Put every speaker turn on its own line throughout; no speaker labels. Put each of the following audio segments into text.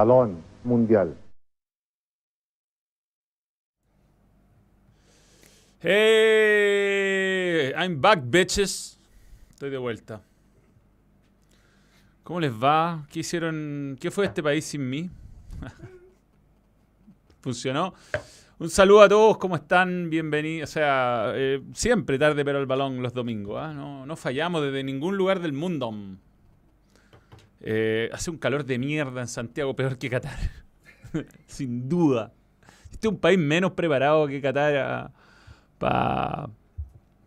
balón mundial.
Hey, I'm back, bitches. Estoy de vuelta. ¿Cómo les va? ¿Qué hicieron? ¿Qué fue este país sin mí? ¿Funcionó? Un saludo a todos, ¿cómo están? Bienvenidos. O sea, eh, siempre tarde pero el balón los domingos. ¿ah? No, no fallamos desde ningún lugar del mundo. Eh, hace un calor de mierda en Santiago, peor que Qatar. Sin duda. Este es un país menos preparado que Qatar para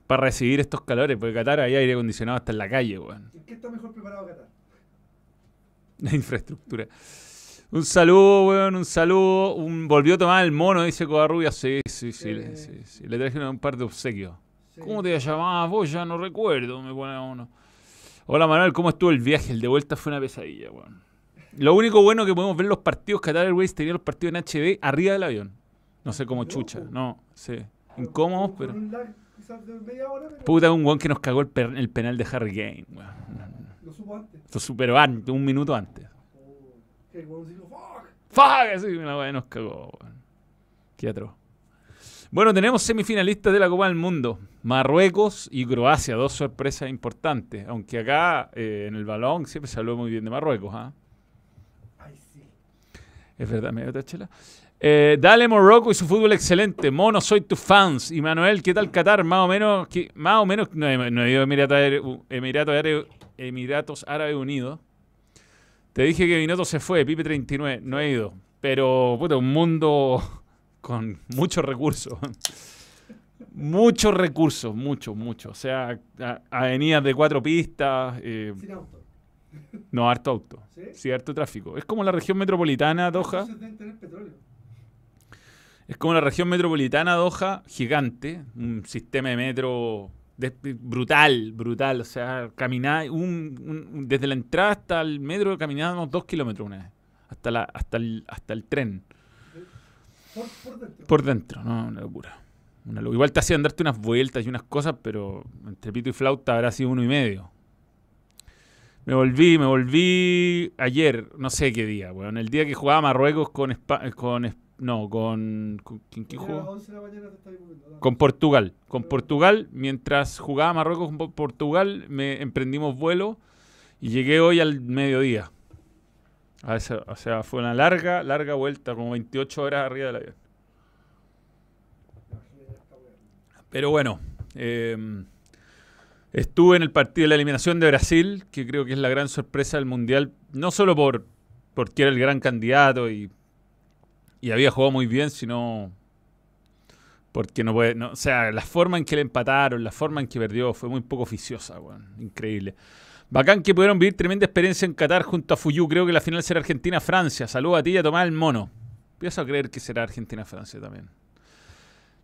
recibir estos calores, porque Qatar hay aire acondicionado hasta en la calle, weón.
¿En qué está mejor preparado Qatar?
La infraestructura. Un saludo, weón, un saludo. Un, volvió a tomar el mono, dice Covarrubia. Sí, sí, sí,
Eh.
le, sí, sí. Le traje un par de obsequios.
Sí.
¿Cómo te llamabas vos? Ya no recuerdo, me pone uno. Hola Manuel, ¿cómo estuvo el viaje? El de vuelta fue una pesadilla, weón. Lo único bueno que podemos ver los partidos, Qatar Airways tenía los partidos en HD arriba del avión. No sé cómo chucha, no, sí. Incómodos, pero... Puta, un weón que nos cagó el, per- el penal de Harry Kane, weón.
lo supo antes.
Esto superó antes, un minuto antes.
Oh, fuck.
¡Fuck! Así una weá nos cagó, weón. Qué atroz. Bueno, tenemos semifinalistas de la Copa del Mundo. Marruecos y Croacia, dos sorpresas importantes. Aunque acá, eh, en el balón, siempre se habló muy bien de Marruecos, ¿ah?
Ay, sí.
Es verdad, me dio chela. Eh, dale Morocco y su fútbol excelente. Mono, soy tu fans. Y Manuel, ¿qué tal Qatar? Más o menos, ¿qué- más o menos, no, he- no ido a Emiratos, Árabes- Emiratos, Árabes- Emiratos Árabes Unidos. Te dije que Vinoto se fue, Pipe 39, no he ido. Pero, puta, un mundo con muchos recursos. muchos recursos, muchos, muchos. O sea, a- avenidas de cuatro pistas, eh,
Sin auto.
no, harto auto.
¿Sí?
Sí, harto tráfico. Es como la región metropolitana, Doha.
Tener petróleo.
Es como la región metropolitana Doha, gigante, un sistema de metro de- brutal, brutal. O sea, caminar un- un- desde la entrada hasta el metro caminábamos dos kilómetros una vez, hasta, la, hasta, el, hasta el tren,
Por, por dentro.
por dentro, no, una locura. Una locura. Igual te hacían darte unas vueltas y unas cosas, pero entre pito y flauta habrá sido uno y medio. Me volví, me volví ayer, no sé qué día, weón. El día que jugaba Marruecos con, Espa- con Es- no, con, con ¿quién, jugó?
las 11 de la mañana te estás volviendo. dale.
Con Portugal. Con Portugal, mientras jugaba Marruecos con Po- Portugal, me emprendimos vuelo y llegué hoy al mediodía. A o sea, fue una larga, larga vuelta, como 28 horas arriba del avión. Pero bueno, eh, estuve en el partido de la eliminación de Brasil, que creo que es la gran sorpresa del Mundial, no solo por porque era el gran candidato y, y había jugado muy bien, sino porque no puede, no, o sea, la forma en que le empataron, la forma en que perdió fue muy poco oficiosa, weón, increíble. Bacán que pudieron vivir tremenda experiencia en Qatar junto a Fuyu. Creo que la final será Argentina-Francia. Saludos a ti y a Tomás el Mono. Empiezo a creer que será Argentina-Francia también.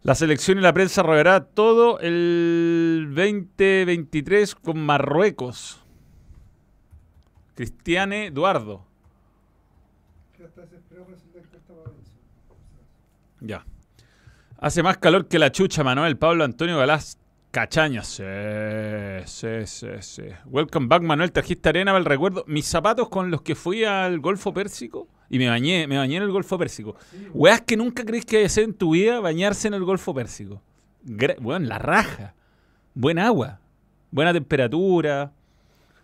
La selección y la prensa rodeará todo el 2023 con Marruecos. Cristiane Eduardo. Ya. Hace más calor que la chucha, Manuel. Pablo Antonio Galás Cachaña. Sí, sí, sí, sí. Welcome back, Manuel. Trajiste arena para el recuerdo. Mis zapatos con los que fui al Golfo Pérsico y me bañé, me bañé en el Golfo Pérsico. Weas que nunca crees que ser en tu vida bañarse en el Golfo Pérsico. Weón, la raja. Buen agua. Buena temperatura.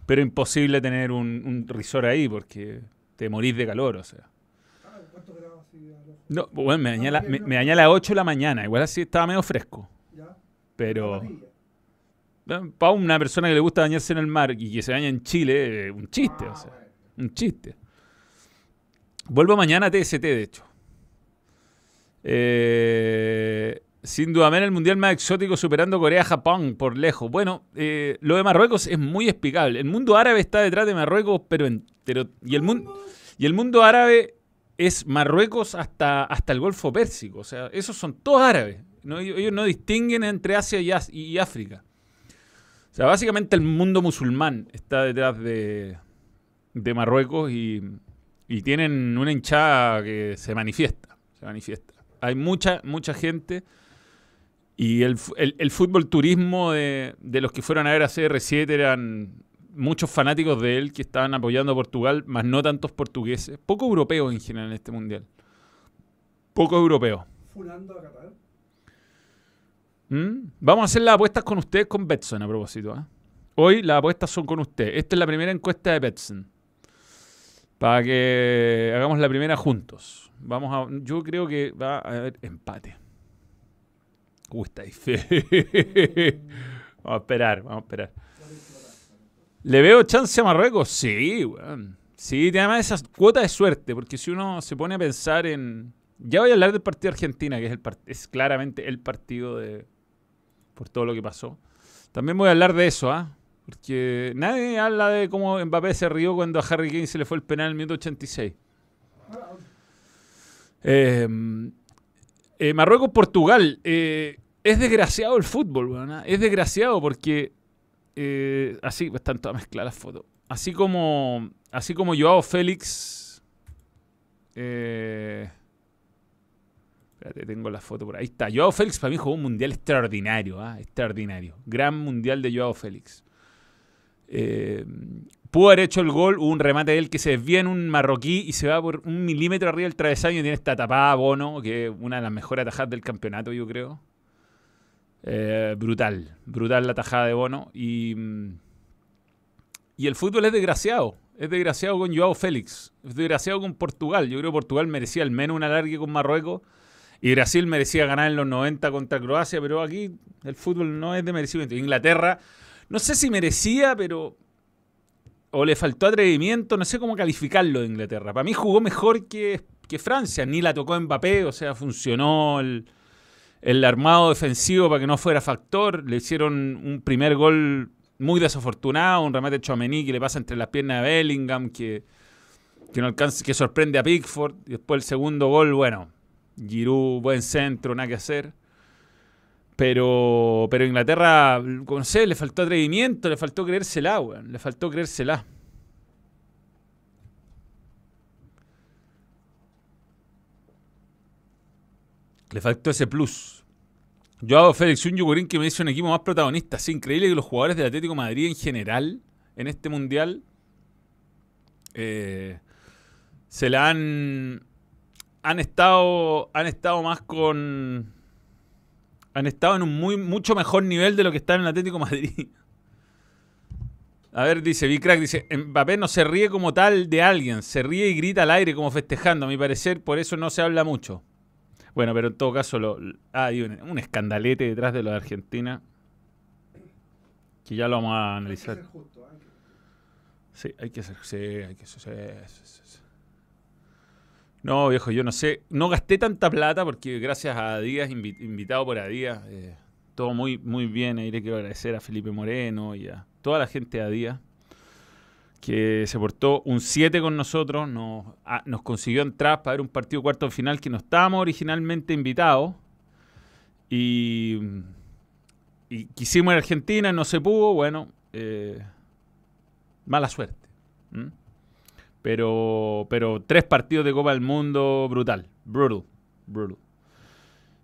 Pero imposible tener un, un risor ahí porque te morís de calor, o sea.
Ah, ¿cuántos grados así a lo-
No, bueno, me bañé a las 8 de la mañana. Igual así estaba medio fresco. Pero para una persona que le gusta bañarse en el mar y que se baña en Chile, eh, un chiste,
Ah,
o sea. Un chiste. Vuelvo mañana a TST, de hecho. Eh, sin duda, en el mundial más exótico superando Corea-Japón por lejos. Bueno, eh, lo de Marruecos es muy explicable. El mundo árabe está detrás de Marruecos, pero entero. Y el, mundo y el mundo árabe es Marruecos hasta, hasta el Golfo Pérsico. O sea, esos son todos árabes. No, ellos, no distinguen entre Asia y, África. O sea, básicamente el mundo musulmán está detrás de, Marruecos y, tienen una hinchada que se manifiesta. Se manifiesta. Hay mucha, mucha gente y el, el- fútbol turismo de, de los que fueron a ver a CR7 eran muchos fanáticos de él que estaban apoyando a Portugal, más no tantos portugueses. Poco europeos en general en este mundial. Poco europeos.
Funando a.
¿Mm? Vamos a hacer las apuestas con ustedes con Betson a propósito. ¿ah? Hoy las apuestas son con ustedes. Esta es la primera encuesta de Betson. Para que hagamos la primera juntos. Vamos a. Yo creo que va a haber empate. Uy, está difícil. vamos a esperar, vamos a esperar. ¿Le veo chance a Marruecos? Sí, weón. Sí, tiene además esa cuota de suerte, porque si uno se pone a pensar en. Ya voy a hablar del partido de Argentina, que es, el part- es claramente el partido de. Por todo lo que pasó. También voy a hablar de eso, ¿ah? Porque nadie habla de cómo Mbappé se rió cuando a Harry Kane se le fue el penal en el minuto 86.
Ah,
Eh, eh, Marruecos-Portugal. eh, es desgraciado el fútbol, weón, ¿ah? Es desgraciado porque. eh, así, están todas mezcladas las fotos. Así como. Así como Joao Félix. eh, espérate, tengo la foto por ahí. Está. Joao Félix para mí jugó un mundial extraordinario, ¿ah? Extraordinario. Gran mundial de Joao Félix. Eh, pudo haber hecho el gol, hubo un remate de él que se desvía en un marroquí y se va por un milímetro arriba del travesaño y tiene esta tapada Bono, que es una de las mejores atajadas del campeonato, yo creo. Eh, brutal, brutal la tajada de Bono. Y, mm, y el fútbol es desgraciado. Es desgraciado con Joao Félix. Es desgraciado con Portugal. Yo creo que Portugal merecía al menos un alargue con Marruecos. Y Brasil merecía ganar en los 90 contra Croacia, pero aquí el fútbol no es de merecimiento. Inglaterra, no sé si merecía, pero. O le faltó atrevimiento, no sé cómo calificarlo de Inglaterra. Para mí jugó mejor que, que Francia, ni la tocó Mbappé, o sea, funcionó el, el armado defensivo para que no fuera factor. Le hicieron un primer gol muy desafortunado, un remate de Chouameni que le pasa entre las piernas de Bellingham, que, que, no alcanza, que sorprende a Pickford. Y después el segundo gol, bueno, Giroud, buen centro, nada que hacer. Pero, pero Inglaterra, no sé, le faltó atrevimiento, le faltó creérsela, weón. Le faltó creérsela. Le faltó ese plus. Yo hago Félix un Yugurín que me dice un equipo más protagonista. Es increíble que los jugadores del Atlético Madrid en general, en este mundial, eh, se la han. Han estado. Han estado más con. Han estado en un muy, mucho mejor nivel de lo que está en el Atlético de Madrid. A ver, dice, Bicrack, dice, Mbappé no se ríe como tal de alguien, se ríe y grita al aire como festejando. A mi parecer, por eso no se habla mucho. Bueno, pero en todo caso, lo, ah, hay un, un escandalete detrás de lo de Argentina. Que ya lo vamos a
Hay que
analizar.
ser justo, ¿eh?
Sí, hay que ser. Sí, hay que ser. sí, sí, sí, sí. No, viejo, yo no sé. No gasté tanta plata porque gracias a Díaz, invi- invitado por Adías, eh, todo muy, muy bien. Ahí le quiero agradecer a Felipe Moreno y a toda la gente de Adías que se portó un 7 con nosotros. Nos, nos consiguió entrar para ver un partido cuarto de final que no estábamos originalmente invitados. Y, y quisimos a Argentina, no se pudo. Bueno, eh, mala suerte. Pero, pero tres partidos de Copa del Mundo, brutal. Brutal. Brutal.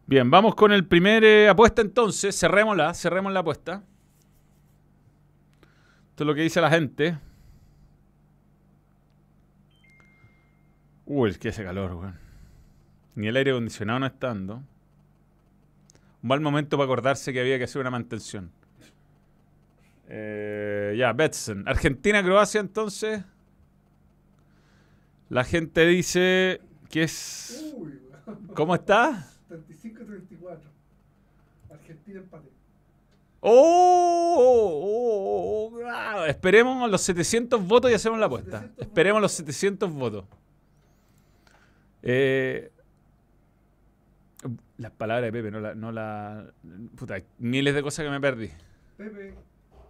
Bien, vamos con el primer eh, apuesta entonces. Cerrémosla, cerremos la apuesta. Esto es lo que dice la gente. Uy, es que hace calor, weón. Ni el aire acondicionado no está dando. Un mal momento para acordarse que había que hacer una mantención. Eh, ya, Betson. Argentina-Croacia, entonces. La gente dice que es.
Uy.
¿Cómo está?
35-34. Argentina empate.
¡Oh! oh, oh, ah, Esperemos los 700 votos y hacemos la apuesta.
700
Esperemos los
votos.
700 votos. Eh, las palabras de Pepe, no la, no la. Puta, miles de cosas que me perdí.
Pepe,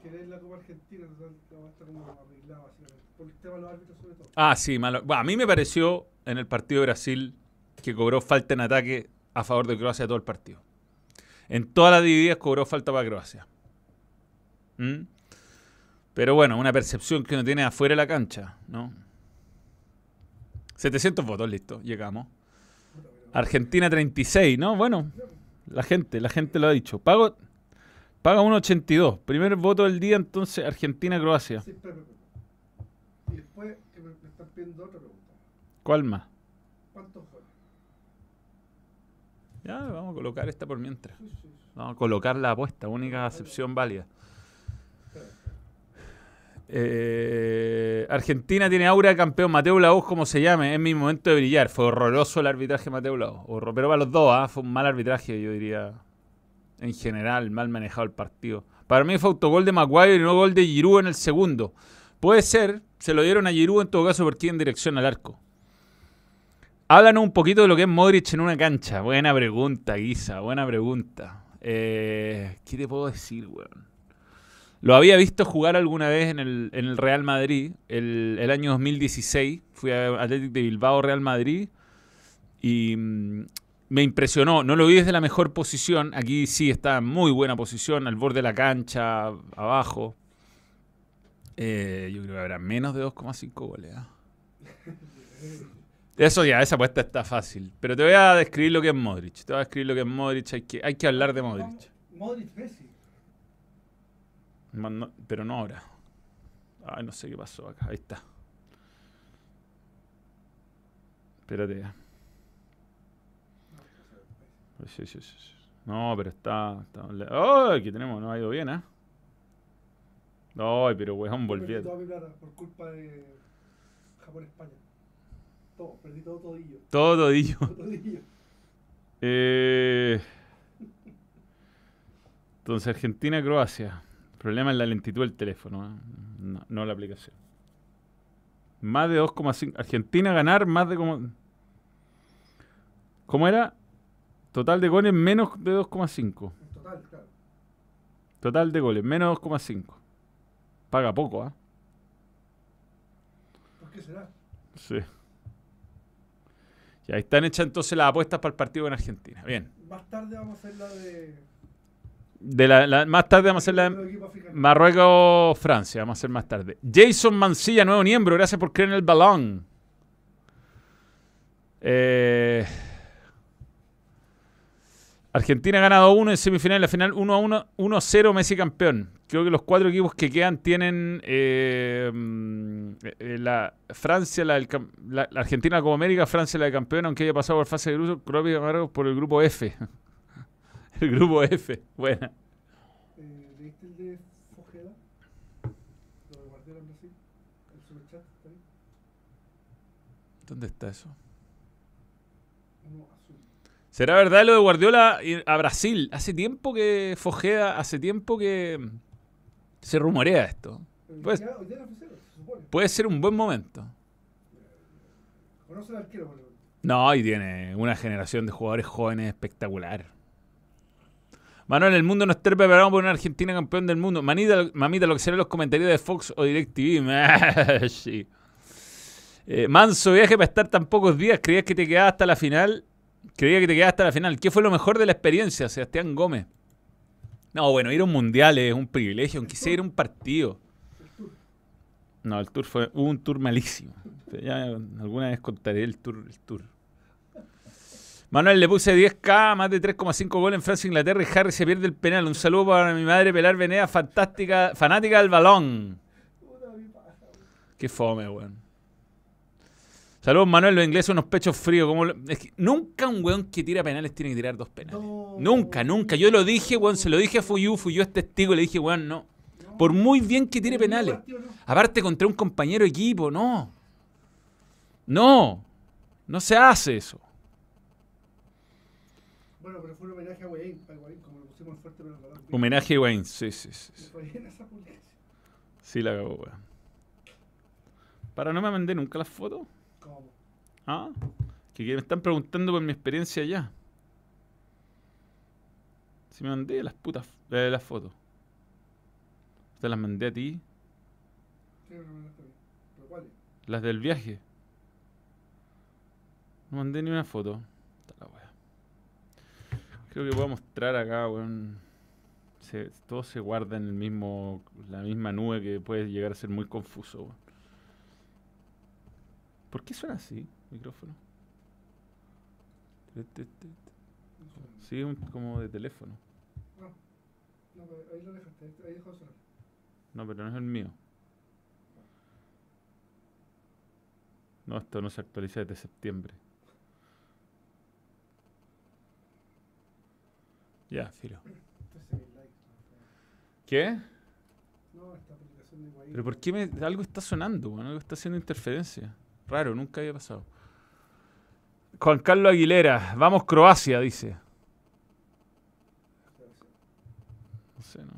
querés la Copa Argentina, la va a estar como arreglada, básicamente. Por el tema de los árbitros, sobre todo.
Ah, sí, malo. Bueno, a mí me pareció en el partido de Brasil que cobró falta en ataque a favor de Croacia todo el partido. En todas las divididas cobró falta para Croacia. ¿Mm? Pero bueno, una percepción que uno tiene afuera de la cancha, ¿no? 700 votos, listo, llegamos. Argentina 36, ¿no? Bueno, la gente, la gente lo ha dicho. Pago, Paga 1.82. Primer voto del día, entonces, Argentina-Croacia.
Sí, espera, espera, espera. Y después que me, me están pidiendo otra pregunta.
¿Cuál más?
¿Cuántos goles?
Ya, vamos a colocar esta por mientras.
Sí, sí, sí.
Vamos a colocar la apuesta, única acepción válida. Eh, Argentina tiene aura de campeón. Mateo Laos, como se llame, es mi momento de brillar. Fue horroroso el arbitraje de Mateo Laos. Horror- Pero para los dos, ¿ah? fue un mal arbitraje, yo diría. En general, mal manejado el partido. Para mí fue autogol de Maguire y no gol de Giroud en el segundo. Puede ser, se lo dieron a Giroud en todo caso porque en dirección al arco. Háblanos un poquito de lo que es Modric en una cancha. Buena pregunta, Guisa, buena pregunta. Eh, ¿Qué te puedo decir, weón? Lo había visto jugar alguna vez en el, Real Madrid, el, el año 2016. Fui a Athletic de Bilbao, Real Madrid. Y mm, me impresionó. No lo vi desde la mejor posición. Aquí sí está en muy buena posición, al borde de la cancha, abajo. Eh, yo creo que habrá menos de 2,5 goles. ¿ah? Eso ya, esa apuesta está fácil. Pero te voy a describir lo que es Modric. Te voy a describir lo que es Modric. Hay que, hay que hablar de Modric.
Modric Messi.
No- pero no ahora. Ay, no sé qué pasó acá. Ahí está. Espérate. ya. Sí, sí, sí, sí. No, pero está. está ¡Ay! aquí tenemos, no ha ido bien, ¿eh? Ay, pero weón,
Perdí
volviendo.
toda mi plata por culpa de Japón-España. Todo, perdí todo todillo.
Todo todillo.
Todo todillo.
Eh, Entonces, Argentina-Croacia. El problema es la lentitud del teléfono, ¿eh? no, no la aplicación. Más de 2,5. Argentina ganar más de como. ¿Cómo era? Total de goles menos de 2,5.
En total, claro.
Total de goles menos 2,5. Paga poco, ¿ah?
¿Por qué será?
Sí. Ya ahí están hechas entonces las apuestas para el partido con Argentina. Bien.
Más tarde vamos a hacer la de.
De la, la- más tarde vamos a hacer la
de.
Marruecos-Francia. Vamos a hacer más tarde. Jason Mancilla, nuevo miembro. Gracias por creer en el balón. Eh, Argentina ha ganado 1 en semifinal. La final 1 a 1, 1 a 0 Messi campeón. Creo que los cuatro equipos que quedan tienen eh, eh, la Francia, la, del la- la Argentina como América, Francia la de campeón, aunque haya pasado por fase de grupo, Croacia por el grupo F. el grupo F. Buena.
Eh, ¿Leíste el de Fojeda? Lo de Guardiola en Brasil. El superchat.
¿Dónde está eso? ¿Será verdad lo de Guardiola a Brasil? Hace tiempo que Fojeda, hace tiempo que se rumorea esto. Pues-. Puede ser un buen momento. No, y tiene una generación de jugadores jóvenes espectacular. Manuel, el mundo no está preparado por una Argentina campeón del mundo. Manita, mamita, lo que serán los comentarios de Fox o DirecTV. sí. Eh, manso viaje para estar tan pocos días. ¿Creías que te quedabas hasta la final? Creía que te quedabas hasta la final. ¿Qué fue lo mejor de la experiencia, Sebastián Gómez? No, bueno, ir a un mundial es un privilegio, aunque sea ir a un partido. No, el tour fue hubo un tour malísimo. Ya alguna vez contaré el tour, el tour. Manuel le puse 10k, más de 3,5 goles en Francia e Inglaterra y Harry se pierde el penal. Un saludo para mi madre Pelar Venea, fantástica, fanática del balón. Qué fome, weón. Saludos, Manuel, los ingleses unos pechos fríos. Como lo- es que nunca un weón que tira penales tiene que tirar dos penales.
No.
Nunca, nunca. Yo lo dije, weón, se lo dije a Fuyu, Fuyu es testigo, le dije, weón, no.
No.
Por muy bien que tire penales.
no.
Aparte contra un compañero equipo, no. No. No se hace eso.
Bueno, pero fue un homenaje a Wayne, como lo pusimos fuerte pero balón.
Homenaje a Wayne, sí, sí, sí. Sí, la cagó, weón. Para no me mandé nunca las fotos. Ah, que, que me están preguntando por mi experiencia allá. Si me mandé las putas eh, las fotos. Te las mandé a ti,
Sí, me mandaste a mí. ¿Pero cuáles?
las del viaje. No mandé ni una foto. Está la wea. Creo que puedo mostrar acá, weón. Se- todo se guarda en el mismo, la misma nube que puede llegar a ser muy confuso, weón. ¿Por qué suena así, micrófono? Sí, un- como de teléfono.
No, No, pero ahí lo dejaste, ahí dejó de sonar.
No, pero no es el mío. No, esto no se actualiza desde septiembre. Ya,
like.
¿Qué?
No, esta aplicación de Guay.
¿Pero por qué me, algo está sonando? weón? Algo está haciendo interferencia. Raro, nunca había pasado. Juan Carlos Aguilera, vamos Croacia, dice. No sé, ¿no?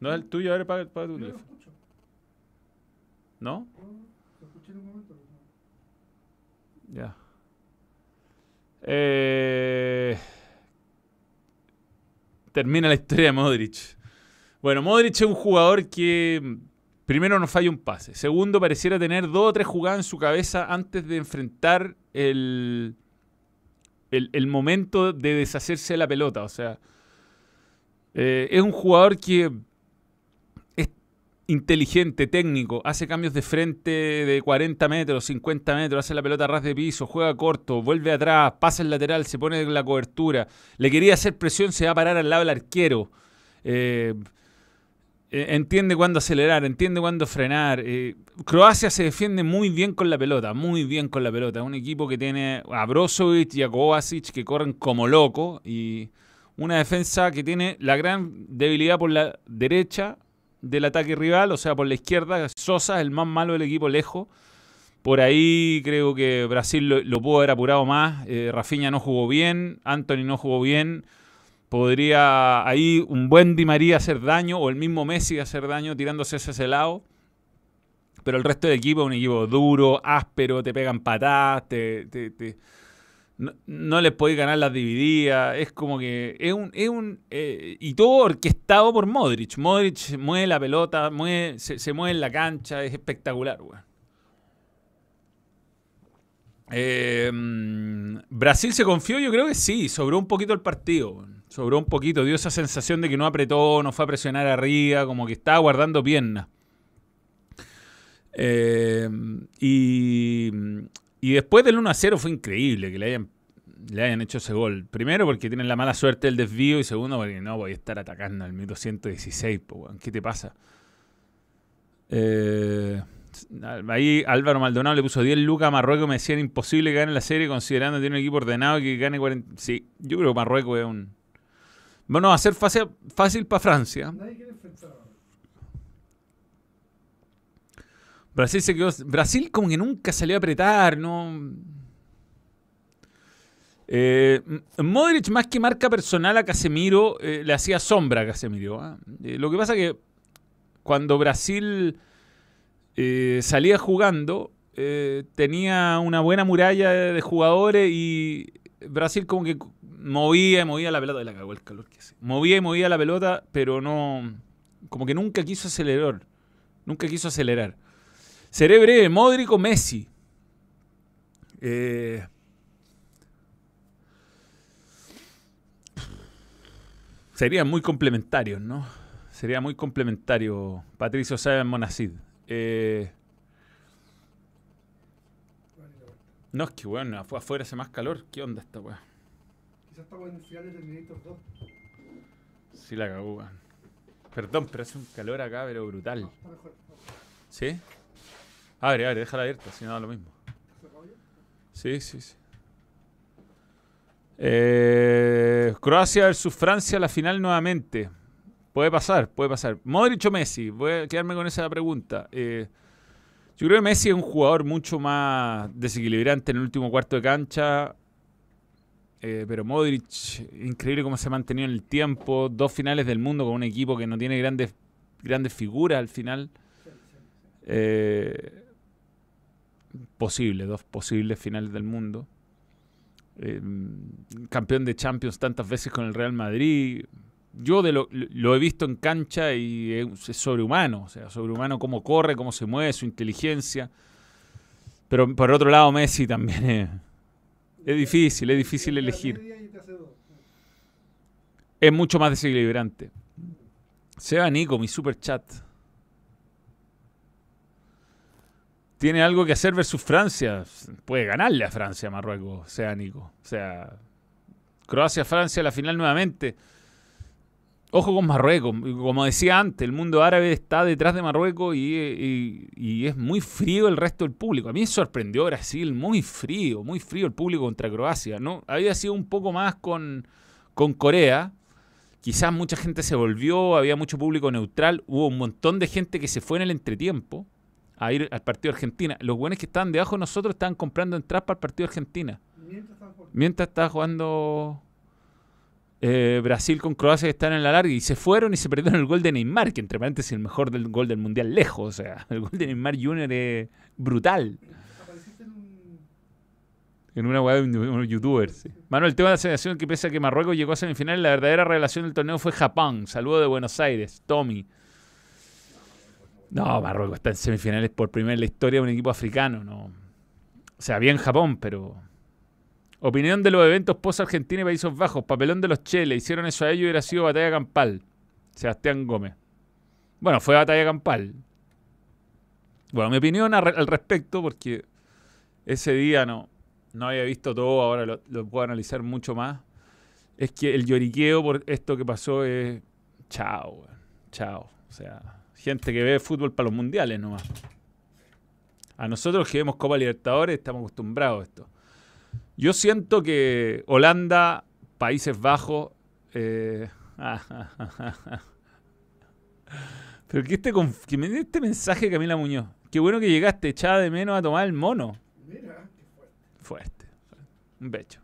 ¿No es el tuyo? A ver, paga, paga tu teléfono. ¿No?
No, lo escuché en un momento. pero no.
Ya. Eh, termina la historia de Modric. Bueno, Modric es un jugador que primero no falla un pase. Segundo, pareciera tener dos o tres jugadas en su cabeza antes de enfrentar el, el, momento de deshacerse de la pelota. O sea, eh, es un jugador que es inteligente, técnico, hace cambios de frente de 40 metros, 50 metros, hace la pelota a ras de piso, juega corto, vuelve atrás, pasa el lateral, se pone en la cobertura. Le quería hacer presión, se va a parar al lado del arquero. Eh, eh, entiende cuándo acelerar, entiende cuándo frenar. Eh, Croacia se defiende muy bien con la pelota, muy bien con la pelota. Un equipo que tiene a Brozovic y a Kovacic que corren como locos y una defensa que tiene la gran debilidad por la derecha del ataque rival, o sea, por la izquierda. Sosa es el más malo del equipo lejos. Por ahí creo que Brasil lo, lo pudo haber apurado más. Eh, Rafinha no jugó bien, Anthony no jugó bien. Podría ahí un buen Di María hacer daño o el mismo Messi hacer daño tirándose hacia ese lado. Pero el resto del equipo es un equipo duro, áspero, te pegan patadas, te, no, no les podéis ganar las divididas. Es como que es un. Es un eh, y todo orquestado por Modric. Modric mueve la pelota, mueve, se, se mueve en la cancha, es espectacular, weón. Eh, mm, Brasil se confió, yo creo que sí, sobró un poquito el partido. Sobró un poquito, dio esa sensación de que no apretó, no fue a presionar arriba, como que estaba guardando piernas. Eh, y, y después del 1 a 0 fue increíble que le hayan, le hayan hecho ese gol. Primero porque tienen la mala suerte del desvío y segundo porque no voy a estar atacando al minuto 116. po, weón. ¿Qué te pasa? Eh, ahí Álvaro Maldonado le puso 10 lucas a Marruecos. Me decían imposible que gane la serie considerando que tiene un equipo ordenado y que gane 40. Sí, yo creo que Marruecos es un. Bueno, va a ser fácil, fácil para Francia. Brasil se quedó. Brasil como que nunca salió a apretar, ¿no? Eh, Modric, más que marca personal a Casemiro, eh, le hacía sombra a Casemiro. ¿ah? Eh, lo que pasa que cuando Brasil salía jugando, tenía una buena muralla de jugadores y Brasil como que movía y movía la pelota. La cagó el calor que hace. Movía y movía la pelota, pero no. Como que nunca quiso acelerar. Nunca quiso acelerar. Seré breve, Modric o Messi. Eh, serían muy complementarios, ¿no? Sería muy complementario Patricio Sáenz Monacid. Eh, no, es que bueno, fue afuera hace más calor. ¿Qué onda esta weá?
Quizás estamos en el final de Terminator 2.
Sí la cagó. Perdón, pero hace un calor acá, pero brutal.
No, está mejor.
¿Sí? Abre, abre, déjala abierta, si no da lo mismo. Sí, sí, sí. Eh, Croacia versus Francia, la final nuevamente. Puede pasar, puede pasar. Modric o Messi, voy a quedarme con esa pregunta. Eh, yo creo que Messi es un jugador mucho más desequilibrante en el último cuarto de cancha. Eh, pero Modric, increíble cómo se ha mantenido en el tiempo. Dos finales del mundo con un equipo que no tiene grandes, grandes figuras al final. Eh, posible, dos posibles finales del mundo. Eh, campeón de Champions tantas veces con el Real Madrid. Yo de lo, lo he visto en cancha y es, es sobrehumano, o sea, sobrehumano cómo corre, cómo se mueve, su inteligencia. Pero por otro lado, Messi también es, difícil, es difícil elegir. Es mucho más desequilibrante. Seba Nico, mi super chat. Tiene algo que hacer versus Francia. Puede ganarle a Francia, Marruecos, Seba Nico. O sea, Croacia-Francia, la final nuevamente. Ojo con Marruecos. Como decía antes, el mundo árabe está detrás de Marruecos y, y- y es muy frío el resto del público. A mí me sorprendió Brasil, muy frío, muy frío el público contra Croacia. ¿no? Había sido un poco más con, con Corea. Quizás mucha gente se volvió, había mucho público neutral. Hubo un montón de gente que se fue en el entretiempo a ir al partido de Argentina. Los buenos que estaban debajo de nosotros estaban comprando entradas para el partido de Argentina.
Mientras estaba jugando.
Eh, Brasil con Croacia que están en la larga y se fueron y se perdieron el gol de Neymar, que entre paréntesis el mejor del gol del mundial lejos. O sea, el gol de Neymar Jr. es brutal.
Apareciste en un.
En una web de un, un youtuber. sí. Mano, el tema de la selección que pese a que Marruecos llegó a semifinal, la verdadera revelación del torneo fue Japón. Saludo de Buenos Aires, Tommy. No, Marruecos está en semifinales por primera vez en la historia de un equipo africano. No. O sea, bien Japón, pero. Opinión de los eventos post-Argentina y Países Bajos. Papelón de los Che. Le hicieron eso a ellos y hubiera sido batalla campal. Sebastián Gómez. Bueno, fue batalla campal. Bueno, mi opinión al respecto, porque ese día no, no había visto todo, ahora lo, lo puedo analizar mucho más. Es que el lloriqueo por esto que pasó es. Chao. Chao. O sea, gente que ve fútbol para los mundiales nomás. A nosotros que vemos Copa Libertadores estamos acostumbrados a esto. Yo siento que Holanda, Países Bajos. eh, Pero que este, conf- que me este mensaje Camila Muñoz. Qué bueno que llegaste, echaba de menos a tomar el mono.
Mira, qué fuerte.
Fuerte. Un becho.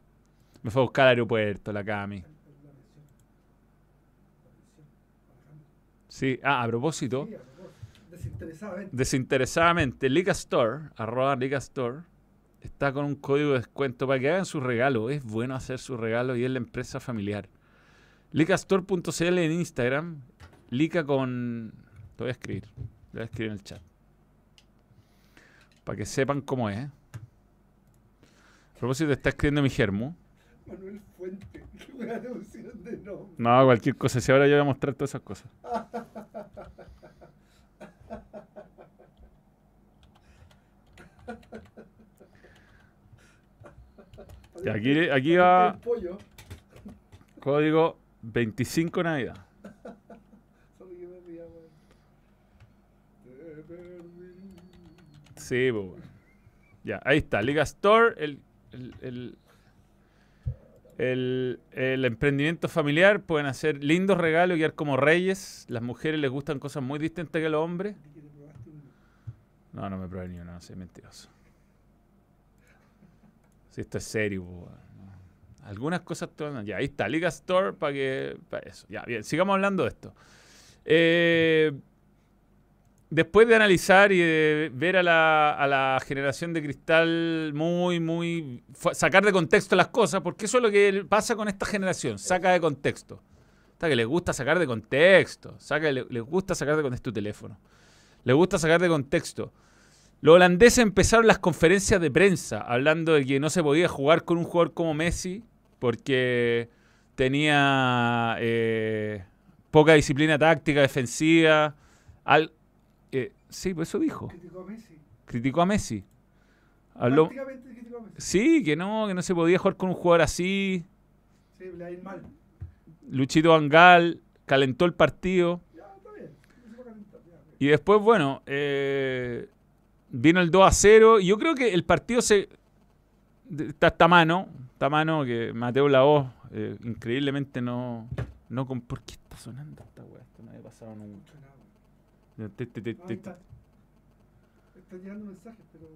Me fue a buscar al aeropuerto, la Cami. Sí, ah, a propósito,
Sí, a propósito. Desinteresadamente.
desinteresadamente, Lica Store, arroba Lica Store, está con un código de descuento para que hagan su regalo. Es bueno hacer su regalo y es la empresa familiar. Licastore.cl en Instagram. Lica con. Te voy a escribir. Lo voy a escribir en el chat. Para que sepan cómo es. A propósito, está escribiendo mi germo.
Manuel Fuente. Qué buena devoción de nombre.
No, cualquier cosa. Si ahora yo voy a mostrar todas esas cosas. Aquí, aquí va código 25 Navidad. Sí, pues, bueno. Ya, ahí está. Liga Store, el, el, el, el- el emprendimiento familiar. Pueden hacer lindos regalos y quedar como reyes. Las mujeres les gustan cosas muy distintas que a los hombres. No, no me probé ni uno, no soy mentiroso. Si esto es serio. Algunas cosas. Ya, ahí está, Liga Store para que. Para eso. Ya, bien, sigamos hablando de esto. Eh, después de analizar y de ver a la, a la generación de cristal muy, muy. sacar de contexto las cosas, porque eso es lo que pasa con esta generación, saca de contexto. Está que les gusta sacar de contexto, saca, le- les gusta sacar de contexto tu teléfono. Les gusta sacar de contexto. Los holandeses empezaron las conferencias de prensa hablando de que no se podía jugar con un jugador como Messi porque tenía eh, poca disciplina táctica, defensiva. Al, eh, sí, pues eso dijo.
Criticó a Messi.
Criticó a Messi. Habló,
criticó a Messi.
sí, que no, que no se podía jugar con un jugador así.
Sí, le ir mal.
Luchito Vangal calentó el partido.
Ya, está bien. No se. Ya.
Y después, bueno, eh, vino el 2 a 0. Y yo creo que el partido se. Está, está a mano. Está a mano que Mateo Laoz, eh, increíblemente no. no con, ¿Por qué está sonando esta weá? Esto no había pasado nunca.
Nada.
Te- te- te-
Ahí
te-
está. Están llegando mensajes, pero.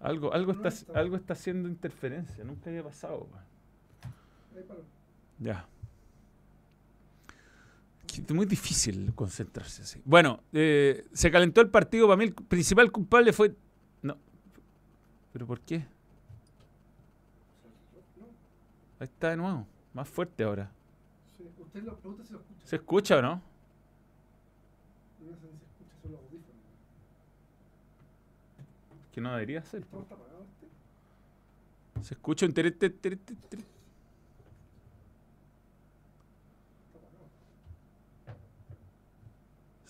algo, algo,
No
está,
está.
algo está haciendo interferencia. Nunca había pasado.
Ahí.
Ya. Muy difícil concentrarse así. Bueno, eh, se calentó el partido. Para mí el principal culpable fue... No. ¿Pero por qué?
No,
Ahí está de nuevo. Más fuerte ahora.
sí. Usted lo pregunta si lo escucha.
¿Se escucha o no?
No sé si se escucha solo audífono.
Que no debería ser.
¿Todo está apagado este?
Se escucha un tere, tere, tere, tere, tere.
Está apagado.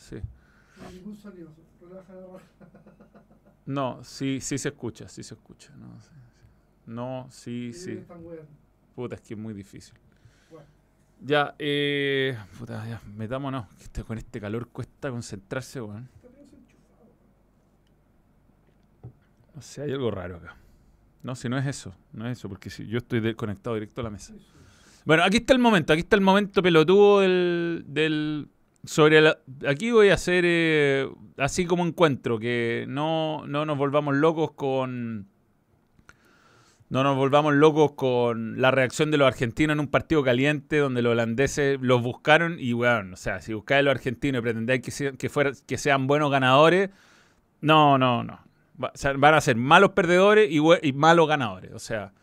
Sí.
No hay ningún sonido. Relaja la raja.
No, sí, sí se escucha, sí se escucha. No, sí, sí. No. Puta, es que es muy difícil. Ya, eh. Puta, ya, metámonos. que este- con este calor cuesta concentrarse, weón. No sé, hay algo raro acá. No, si no es eso, no es eso, porque si yo estoy conectado directo a la mesa. Bueno, aquí está el momento, aquí está el momento pelotudo del... del sobre la, aquí voy a hacer eh, así como encuentro, que no, no nos volvamos locos con... No nos volvamos locos con la reacción de los argentinos en un partido caliente donde los holandeses los buscaron y, bueno, o sea, si buscáis a los argentinos y pretendáis que, que, fuera- que sean buenos ganadores, no, no, no. Van a ser malos perdedores y, malos ganadores. O sea,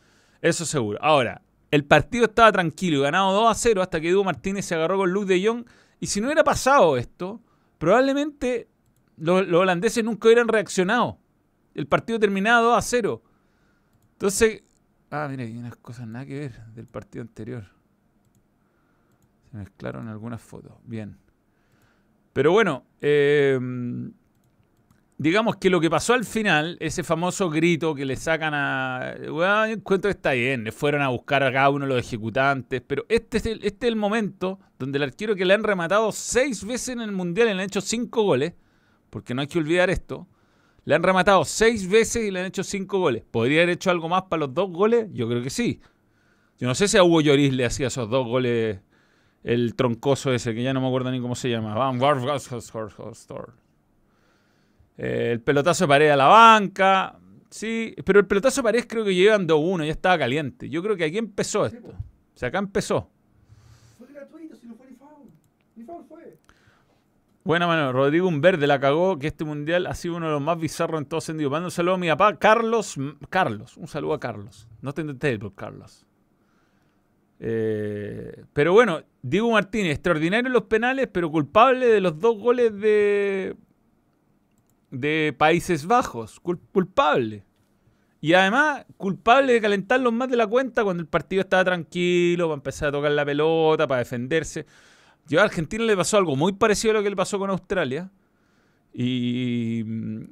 eso seguro. Ahora, el partido estaba tranquilo ganado 2 a 0 hasta que Edu Martínez se agarró con Luke de Jong. Y si no hubiera pasado esto, probablemente los, los holandeses nunca hubieran reaccionado. El partido terminaba 2 a 0. Entonces, ah, mira, hay unas cosas nada que ver del partido anterior. Se mezclaron algunas fotos. Bien. Pero bueno, eh, digamos que lo que pasó al final, ese famoso grito que le sacan a. Bueno, encuentro que está bien, le fueron a buscar a cada uno los ejecutantes, pero este es, el, este es el momento donde el arquero que le han rematado seis veces en el mundial y le han hecho cinco goles, porque no hay que olvidar esto. Le han rematado seis veces y le han hecho cinco goles. ¿Podría haber hecho algo más para los dos goles? Yo creo que sí. Yo no sé si a Hugo Lloris le hacía esos dos goles el troncoso ese, que ya no me acuerdo ni cómo se llama. Van. Eh, el pelotazo de pared a la banca. Sí, pero el pelotazo de pared creo que llevan 2-1, ya estaba caliente. Yo creo que aquí empezó esto. O sea, acá empezó.
Fue gratuito, si no fue ni foul. Ni foul fue.
Buena mano, Rodrigo Humberde la cagó, que este mundial ha sido uno de los más bizarros en todo sentido. Mando un saludo a mi papá, Carlos. Carlos, un saludo a Carlos. No te intenté por Carlos. Eh, pero bueno, Diego Martínez, extraordinario en los penales, pero culpable de los dos goles de, de Países Bajos. Cul- culpable. Y además, culpable de calentarlos más de la cuenta cuando el partido estaba tranquilo, para empezar a tocar la pelota, para defenderse. Yo a Argentina le pasó algo muy parecido a lo que le pasó con Australia. Y,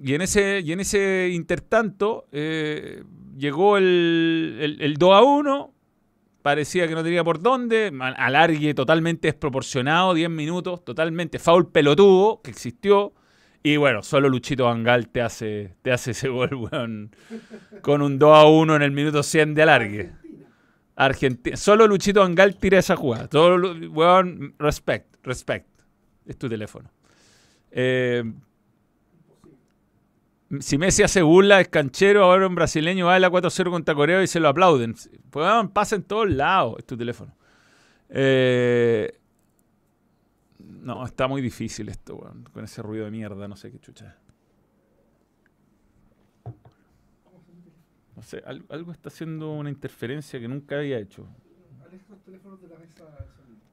y en ese, y en ese intertanto eh, llegó el, el, el 2 a 1. Parecía que no tenía por dónde. Alargue totalmente desproporcionado, 10 minutos, totalmente foul pelotudo que existió. Y bueno, solo Luchito Vangal te hace, te hace ese gol, weón, con un 2 a 1 en el minuto 100 de alargue.
Argentina.
Solo Luchito Angal tira esa jugada. Todo, weón, respect, respect. Es tu teléfono. Eh, si Messi hace burla, es canchero, ahora un brasileño va a la 4-0 contra Corea y se lo aplauden. Weón, pasa en todos lados. Es tu teléfono. Eh, no, está muy difícil esto, weón. Con ese ruido de mierda, no sé qué chucha. es. No sé, al- algo está haciendo una interferencia que nunca había hecho.
Aleja los teléfonos de la mesa.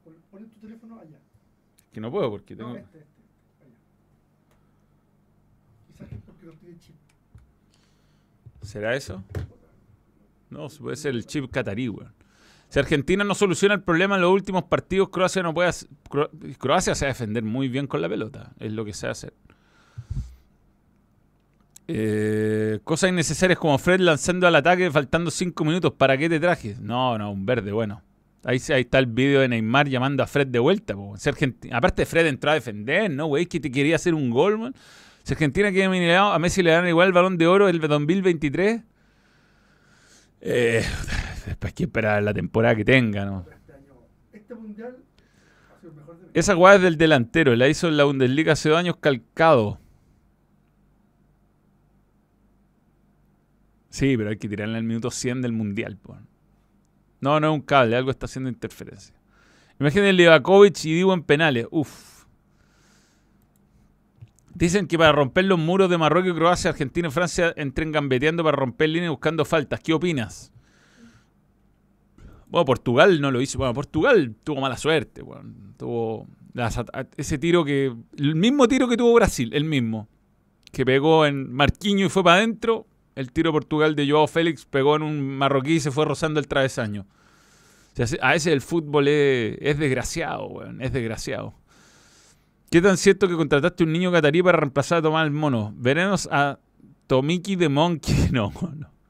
Pon, pon tu teléfono allá.
Que no puedo porque tengo.
No, este, este. Allá. Quizás es porque no tiene chip.
¿Será eso? No, puede ser el chip catarí, weón. Si Argentina no soluciona el problema en los últimos partidos, Croacia no puede Cro- Croacia a defender muy bien con la pelota. Es lo que a hacer. Eh, cosas innecesarias como Fred lanzando al ataque faltando 5 minutos. ¿Para qué te trajes? No, no, un verde, bueno. Ahí, ahí está el video de Neymar llamando a Fred de vuelta. Aparte, Fred entró a defender, ¿no, güey? Que te quería hacer un gol, man. Si Argentina queda eliminado, a Messi le dan igual el balón de oro el 2023. Eh, hay que esperar la temporada que tenga, ¿no?
Este mundial ha sido el mejor de mi
Esa jugada es del delantero, la hizo en la Bundesliga hace dos años calcado. Sí, pero hay que tirarle al minuto 100 del Mundial. po. No, no es un cable, algo está haciendo interferencia. Imaginen Livakovic y Divo en penales. Uf. Dicen que para romper los muros de Marruecos, Croacia, Argentina y Francia entren gambeteando para romper líneas buscando faltas. ¿Qué opinas? Bueno, Portugal no lo hizo. Bueno, Portugal tuvo mala suerte. Tuvo ese tiro que. El mismo tiro que tuvo Brasil, el mismo. Que pegó en Marquinho y fue para adentro. El tiro de Portugal de Joao Félix pegó en un marroquí y se fue rozando el travesaño. A ese el fútbol es, es desgraciado, weón. Es desgraciado. ¿Qué tan cierto que contrataste un niño catarí para reemplazar a Tomás el Mono? Veremos a Tomiki de Monkey. No, no.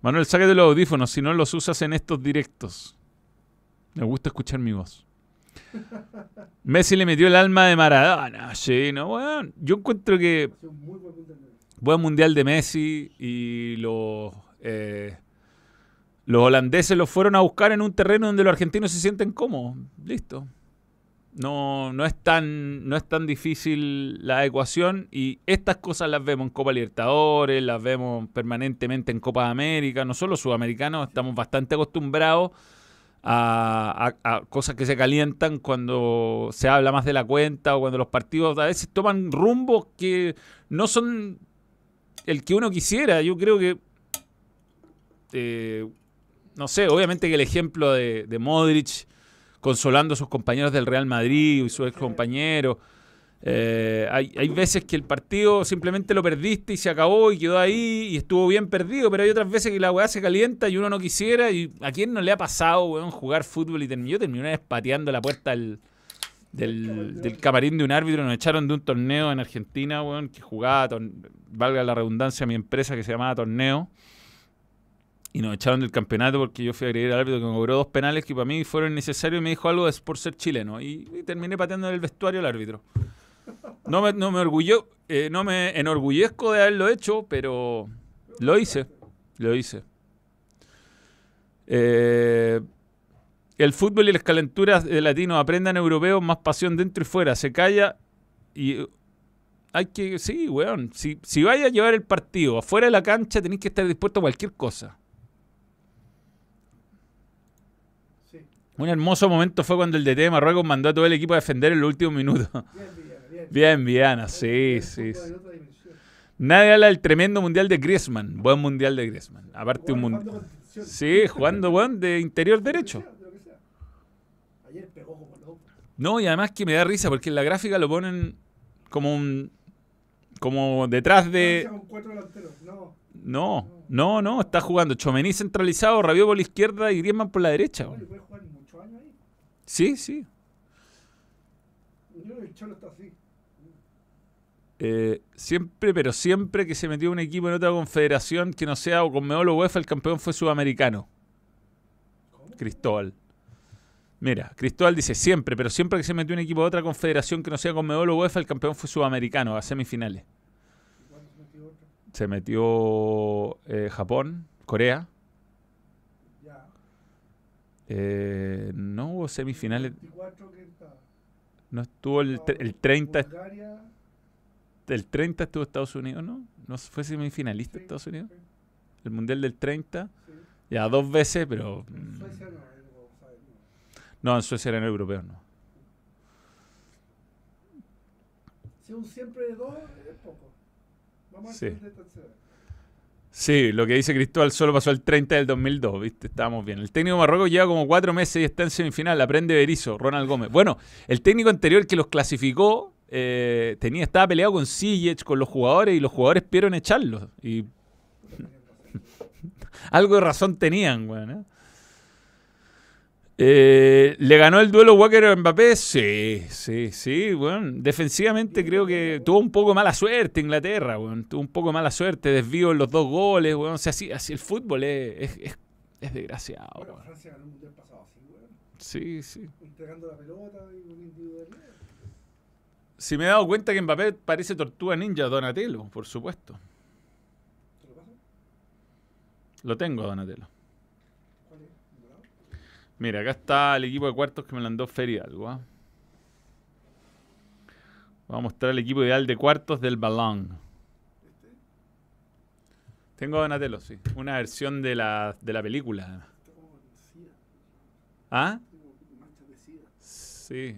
Manuel, sáquete los audífonos si no los usas en estos directos. Me gusta escuchar mi voz. Messi le metió el alma de Maradona. Sí, no, bueno, yo encuentro que
buen mundial de Messi.
de y los eh, los holandeses los fueron a buscar en un terreno donde los argentinos se sienten cómodos. Listo. No, no, es tan, no es tan difícil la ecuación y estas cosas las vemos en Copa Libertadores, las vemos permanentemente en Copa América. Nosotros los sudamericanos estamos bastante acostumbrados a, a- a cosas que se calientan cuando se habla más de la cuenta o cuando los partidos a veces toman rumbos que no son el que uno quisiera. Yo creo que, eh, no sé, obviamente que el ejemplo de, de Modric consolando a sus compañeros del Real Madrid y sus ex compañeros. eh, hay, hay veces que el partido simplemente lo perdiste y se acabó y quedó ahí y estuvo bien perdido, pero hay otras veces que la weá se calienta y uno no quisiera. ¿Y a quién no le ha pasado, weón, jugar fútbol y terminó? Yo terminé una pateando la puerta del, del, camarín de un árbitro. Nos echaron de un torneo en Argentina, weón, que jugaba, valga la redundancia, mi empresa que se llamaba Torneo. Y nos echaron del campeonato porque yo fui a agredir al árbitro que me cobró dos penales que para mí fueron necesarios y me dijo algo de, por ser chileno. Y, terminé pateando en el vestuario al árbitro. No me, no me eh, no me enorgullezco de haberlo hecho, pero lo hice. Lo hice. Eh, el fútbol y las calenturas de latinos aprendan europeos, más pasión dentro y fuera. Se calla y eh, hay que, sí, weón. Si, si vaya a llevar el partido afuera de la cancha, tenéis que estar dispuesto a cualquier cosa.
Sí.
Un hermoso momento fue cuando el DT de Marruecos mandó a todo el equipo a defender en los últimos minutos.
Bien, Villana, bien.
Bien, Viana, sí, sí. sí. Nadie habla del tremendo mundial de Griezmann. Buen mundial de Griezmann. Aparte un mundial. Sí, jugando, weón, de interior derecho.
Ayer pegó como.
No, y además que me da risa porque en la gráfica lo ponen como un. como detrás de.
No,
No, no, está jugando Chomení centralizado, Rabiot por la izquierda y Griezmann por la derecha. weón.
le puede jugar muchos años ahí.
Sí, sí.
El Cholo está así.
Eh, siempre, pero siempre que se metió un equipo en otra confederación que no sea o Conmebol o UEFA, el campeón fue sudamericano.
¿Cómo?
Cristóbal. Mira, Cristóbal dice siempre, pero siempre que se metió un equipo de otra confederación que no sea Conmebol o UEFA, el campeón fue sudamericano a semifinales.
¿Y cuándo se metió otro?
Se metió eh, Japón, Corea. Eh, no hubo semifinales.
24 que está.
No estuvo el, el 30.
Bulgaria.
El 30 estuvo Estados Unidos, ¿no? ¿No fue semifinalista
Sí,
Estados Unidos?
sí,
El Mundial del 30.
sí.
Ya dos veces, pero.
En
mm,
Suecia no,
en Suecia eran europeos, no.
Si un siempre de dos es poco. Vamos a
Sí.
hacer de tercera.
Sí, lo que dice Cristóbal solo pasó el 30 del 2002, ¿viste? Estábamos bien. El técnico de Marruecos lleva como cuatro meses y está en semifinal. Aprende Berizzo, Ronald Gómez. Bueno, el técnico anterior que los clasificó eh, tenía, estaba peleado con Ziyech, con los jugadores, y los jugadores pidieron echarlo. Y algo de razón tenían, weón. ¿eh? Eh, ¿Le ganó el duelo Walker a Mbappé? Sí, sí, sí, weón. Defensivamente creo que tuvo un poco mala suerte Inglaterra, weón. Tuvo un poco mala suerte, desvío en los dos goles, weón. O sea, así, así el fútbol es, es, es- es desgraciado,
Bueno,
weón.
Francia ganó el mundial pasado así, weón.
Sí, sí.
Entregando la pelota y un individualidad.
Si me he dado cuenta que Mbappé parece tortuga ninja Donatello, por supuesto.
¿Te lo?
Lo tengo a Donatello. Mira, acá está el equipo de cuartos que me mandó Feria algo. ¿ah? Vamos a mostrar el equipo ideal de cuartos del balón. Tengo a Donatello, sí. Una versión de la, de la película. ¿Ah? Sí.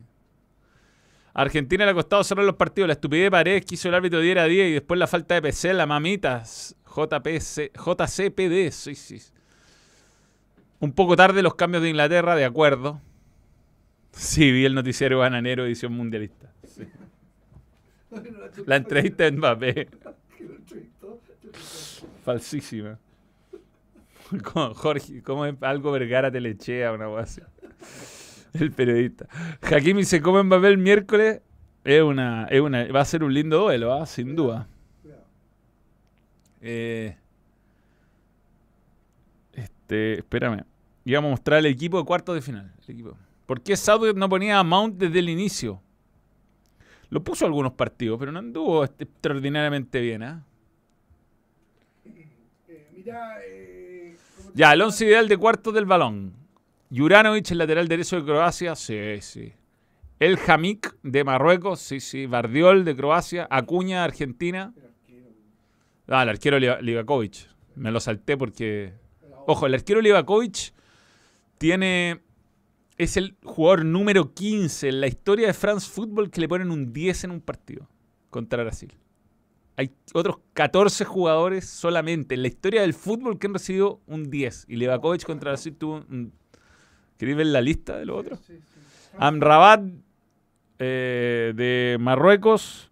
A Argentina le ha costado cerrar los partidos. La estupidez de Paredes quiso el árbitro diera 10 y después la falta de PC, la mamita. JPC, JCPD, sí, sí. Un poco tarde los cambios de Inglaterra, de acuerdo. Sí, vi el noticiero bananero edición mundialista. Sí. La entrevista de Mbappé. Falsísima. Jorge, como es algo Vergara Telechea, una cosa así. El periodista. Hakimi se come Mbappé el miércoles. Es una, es una, va a ser un lindo duelo, ¿ah? sin duda. Eh, Este, espérame. Íbamos a mostrar el equipo de cuartos de final. ¿Por qué Southgate no ponía a Mount desde el inicio? Lo puso algunos partidos, pero no anduvo extraordinariamente bien, ¿ah?
Eh, mira, eh, ¿cómo te
Ya, el once ideal de cuartos del balón. Juranovic, el lateral derecho de Croacia, sí, sí. El Hamik de Marruecos, sí, sí. Bardiol de Croacia. Acuña de Argentina. Ah, el arquero Liva- Livakovic. Me lo salté porque. Ojo, el arquero Livakovic tiene. Es el jugador número 15 en la historia de France Football que le ponen un 10 en un partido contra Brasil. Hay otros 14 jugadores solamente en la historia del fútbol que han recibido un 10. Y Livakovic contra Brasil tuvo un. ¿Queréis ver la lista de los otros?
Sí, sí.
Amrabat eh, de Marruecos,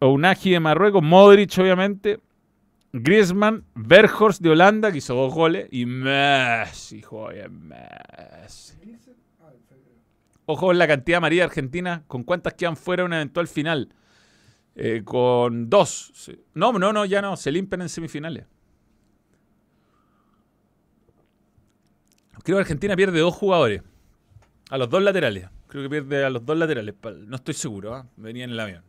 Ounahi de Marruecos, Modric obviamente, Griezmann, Berghorst de Holanda que hizo dos goles y Messi, joder, Messi.
En.
Ojo con la cantidad María Argentina, con cuántas quedan fuera una eventual final. Eh, con dos. No, no, no, ya no, se limpian en semifinales. Creo que Argentina pierde dos jugadores. A los dos laterales. Creo que pierde a los dos laterales. No estoy seguro, ¿ah? venía en el avión.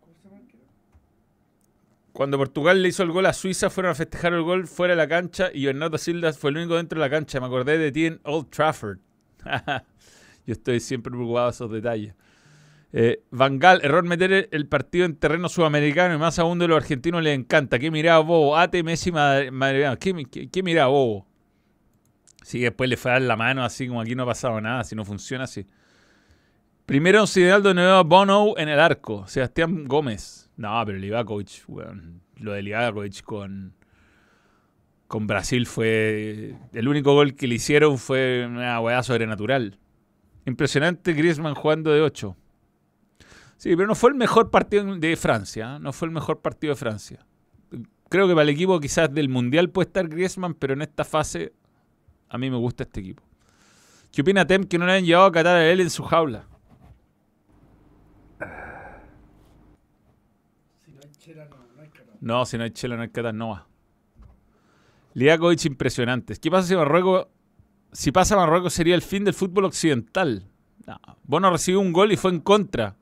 ¿Cómo se llama el arquero?
Cuando Portugal le hizo el gol a Suiza, fueron a festejar el gol fuera de la cancha y Bernardo Silva fue el único dentro de la cancha. Me acordé de ti en Old Trafford. Yo estoy siempre preocupado de esos detalles. Eh, Van Gaal, error meter el- partido en terreno sudamericano y más aún de los argentinos les encanta. ¿Qué mirada bobo? Ate, Messi, Madrid. ¿Qué, qué, qué mirada bobo? Sí, después le fue a dar la mano así como aquí no ha pasado nada, si no funciona así. Primero de nuevo Bono en el arco. Sebastián Gómez. No, pero Livakovic, weón. Lo de Livakovic con, con Brasil fue. El único gol que le hicieron fue una weá sobrenatural. Impresionante Griezmann jugando de 8. Sí, pero no fue el mejor partido de Francia. ¿eh? No fue el mejor partido de Francia. Creo que para el equipo quizás del Mundial puede estar Griezmann, pero en esta fase a mí me gusta este equipo. ¿Qué opina Tem que no le hayan llevado a Qatar a él en su jaula?
Si no hay chela, no, no
si no hay chela, no hay Qatar, no va. Liakovic impresionante. ¿Qué pasa si Marruecos, si pasa Marruecos sería el fin del fútbol occidental? No, Bono recibió un gol y fue en contra.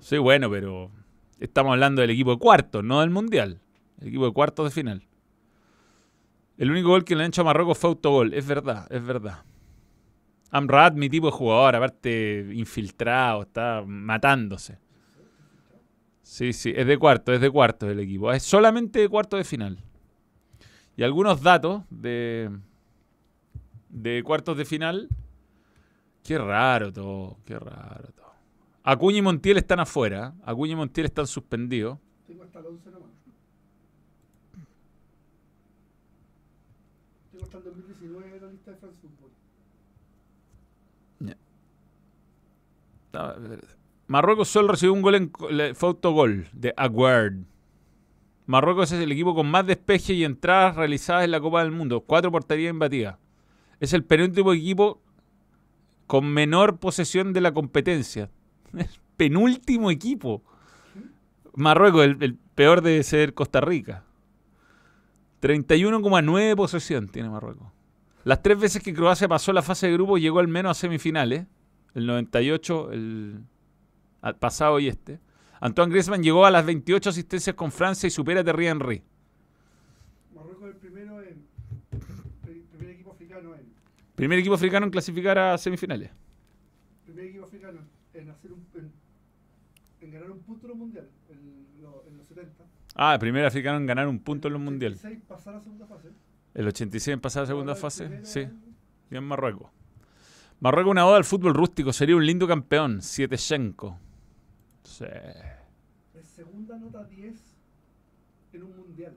Sí, bueno, pero estamos hablando del equipo de cuartos, no del mundial. El equipo de cuartos de final. El único gol que le han hecho a Marruecos fue autogol. Es verdad, es verdad. Amrad, mi tipo de jugador, aparte infiltrado, está matándose. Sí, sí, es de cuarto, es de cuarto el equipo. Es solamente de cuarto de final. Y algunos datos de, de cuartos de final. Qué raro todo, qué raro todo. Acuña y Montiel están afuera. Acuña y Montiel están suspendidos.
Tengo hasta el 11 nomás. Tengo hasta el 2019 en la lista de France Football.
Ah, Marruecos solo recibió un gol en fue autogol de Aguerd. Marruecos es el equipo con más despeje y entradas realizadas en la Copa del Mundo. Cuatro porterías imbatidas. Es el penúltimo equipo con menor posesión de la competencia. Es penúltimo equipo. Marruecos, el, el peor debe ser Costa Rica. 31,9 posesión tiene Marruecos. Las tres veces que Croacia pasó la fase de grupo llegó al menos a semifinales. El 98, el al pasado y este. Antoine Griezmann llegó a las 28 asistencias con Francia y supera a Thierry Henry.
Marruecos es el primero en. el primer equipo africano en.
Primer equipo africano en clasificar a semifinales.
Primer equipo africano en hacer un. en, en ganar un punto en los mundial. En, lo- en los 70.
Ah, el primer africano en ganar un punto en los mundiales.
86 pasar a segunda fase.
El 86 en pasar a segunda
Ahora el
fase. Sí,
en-
bien Marruecos. Marruecos una oda al fútbol rústico. Sería un lindo campeón. Sietechenko. Sí.
Es segunda nota 10 en un mundial.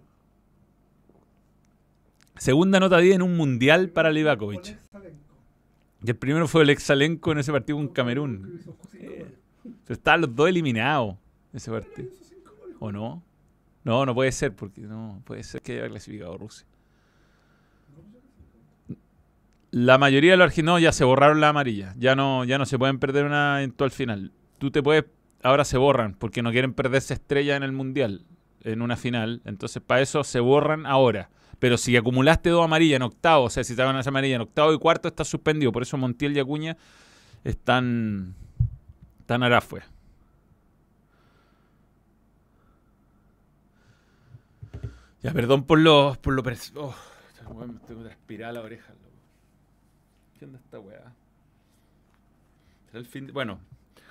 Segunda nota 10 en un mundial para Livakovic. Y el primero fue el Exalenco en ese partido con Camerún. Eh. Estaban los dos eliminados ese
Pero
partido. ¿O no? No, no puede ser, porque no puede ser que haya clasificado Rusia. La mayoría de los argentinos ya se borraron la amarilla. Ya no, ya no se pueden perder una eventual final. Tú te puedes. Ahora se borran porque no quieren perderse estrella en el mundial, en una final. Entonces, para eso se borran ahora. Pero si acumulaste dos amarillas en octavo, o sea, si te dan esa amarilla en octavo y cuarto, estás suspendido. Por eso Montiel y Acuña están, están arafue. Ya, perdón por lo... Por lo oh, me tengo que transpirar la oreja. ¿Qué onda esta weá? ¿Será el fin de- Bueno,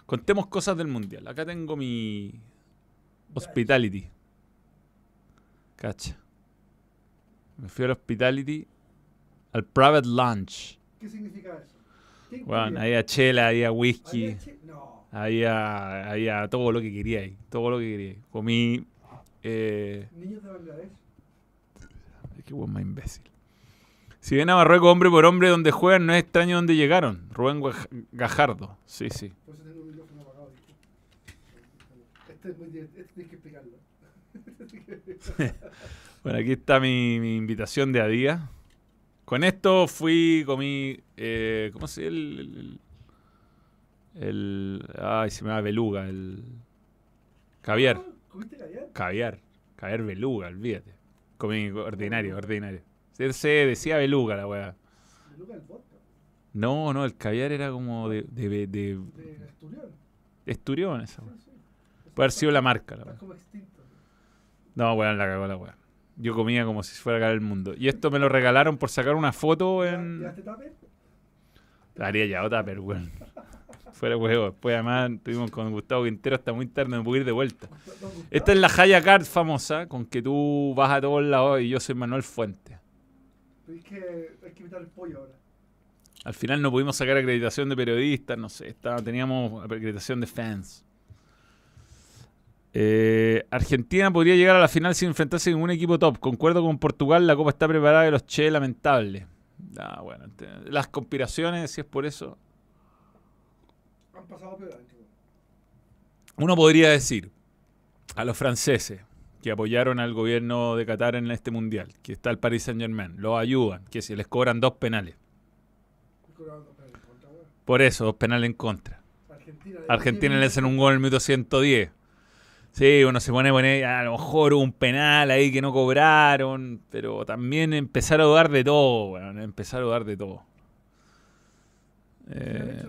contemos cosas del mundial. Acá tengo mi hospitality. Cacha. Me fui al hospitality, al private lunch.
¿Qué significa eso? ¿Qué
Bueno, había chela, había whisky,
¿Había No.
había, había todo lo que quería ahí. Todo lo que quería. Comí. Eh,
Niños de Bangladesh.
Ay, Qué buen más imbécil. Si ven a Marruecos hombre por hombre donde juegan, no es extraño donde llegaron. Rubén Gajardo. Sí, sí. Bueno, aquí está mi, mi invitación de a día. Con esto fui, comí. eh, ¿Cómo se llama? El, el, el- Ay, se me va beluga. El. Caviar.
¿Comiste caviar?
Caviar. Caviar beluga, olvídate. Comí ordinario, ordinario. Se, se decía beluga la weá.
De Luca del vodka.
No, no, el caviar era como de, de, de, de
De Asturión.
esturión esa
Sí,
weá.
sí.
Puede haber sido la marca la weá.
como extinto.
No, weón, la cagó la weá. Yo comía como si fuera a caer el mundo. Y esto me lo regalaron por sacar una foto en.
¿Llevaste tupper?
Haría ya otra, pero weón. Fuera huevo. Después además estuvimos con Gustavo Quintero hasta muy tarde, me pude ir de vuelta. Esta es la Jaya Card famosa, con que tú vas a todos lados y yo soy Manuel Fuente.
Pero es que hay que evitar el pollo ahora.
Al final no pudimos sacar acreditación de periodistas, no sé, estaba, teníamos acreditación de fans. Eh, Argentina podría llegar a la final sin enfrentarse a ningún equipo top. Concuerdo con Portugal, la copa está preparada de los Che, lamentable. Ah, bueno, las conspiraciones, si es por eso.
Han pasado peor.
Uno podría decir a los franceses que apoyaron al gobierno de Qatar en este mundial, que está el Paris Saint Germain, los ayudan, que si les cobran dos penales. Por eso, dos penales en contra.
Argentina.
Argentina le hacen un gol en el minuto 110. Sí, uno se pone a poner, a lo mejor un penal ahí que no cobraron, pero también empezar a dudar de todo, weón, empezar a dudar de todo. Eh,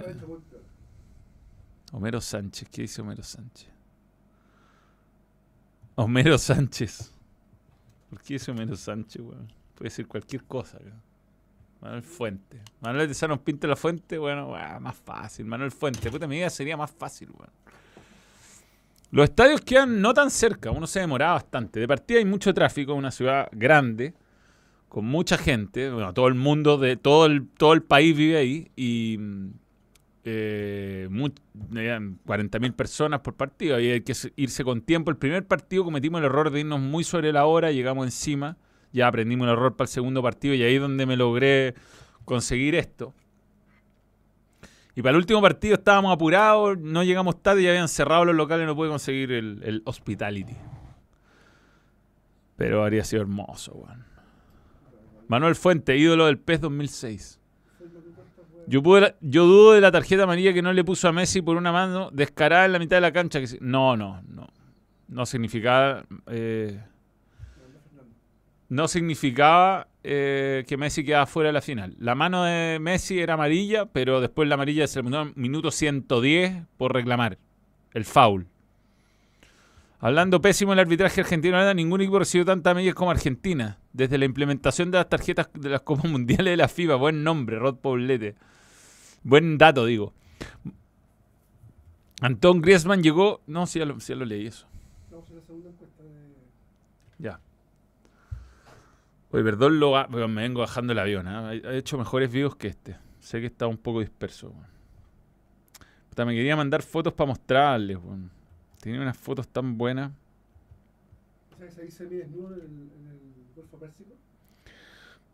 Homero Sánchez, ¿qué dice Homero Sánchez? Homero Sánchez. ¿Por qué dice Homero Sánchez, weón? Puede decir cualquier cosa, weón. Manuel Fuente. Manuel de Sano pinta la fuente, bueno, weón, más fácil. Manuel Fuente, puta mi vida sería más fácil, weón. Los estadios quedan no tan cerca, uno se demoraba bastante. De partida hay mucho tráfico, una ciudad grande, con mucha gente, bueno, todo el mundo de todo el, todo el país vive ahí y mm, eh, mu- eran 40.000 personas por partido y hay que irse con tiempo. El primer partido cometimos el error de irnos muy sobre la hora, llegamos encima, ya aprendimos el error para el segundo partido y ahí es donde me logré conseguir esto. Y para el último partido estábamos apurados, no llegamos tarde, ya habían cerrado los locales, no pude conseguir el, el hospitality. Pero habría sido hermoso, weón. Manuel Fuente, ídolo del PES 2006. Yo, pude yo dudo de la tarjeta amarilla que no le puso a Messi por una mano descarada en la mitad de la cancha. Que, no, no, no. No significaba, eh, no significaba eh, que Messi quedaba fuera de la final. La mano de Messi era amarilla, pero después la amarilla se terminó en minuto 110 por reclamar el foul. Hablando pésimo del arbitraje argentino, nada, ningún equipo recibió tantas medidas como Argentina. Desde la implementación de las tarjetas de las Copas Mundiales de la FIFA. Buen nombre, Rod Paulete. Buen dato, digo. Antón Griezmann llegó. No, sí, ya lo, sí ya lo leí eso.
Vamos a la segunda encuesta de.
Ya. Oye, perdón, lo, me vengo bajando el avión. ¿eh? He hecho mejores videos que este. Sé que está un poco disperso. Puta, me quería mandar fotos para mostrarles. weón. Tenía unas fotos tan buenas.
¿Sabes ahí se mide desnudo en el, en el Golfo Pérsico?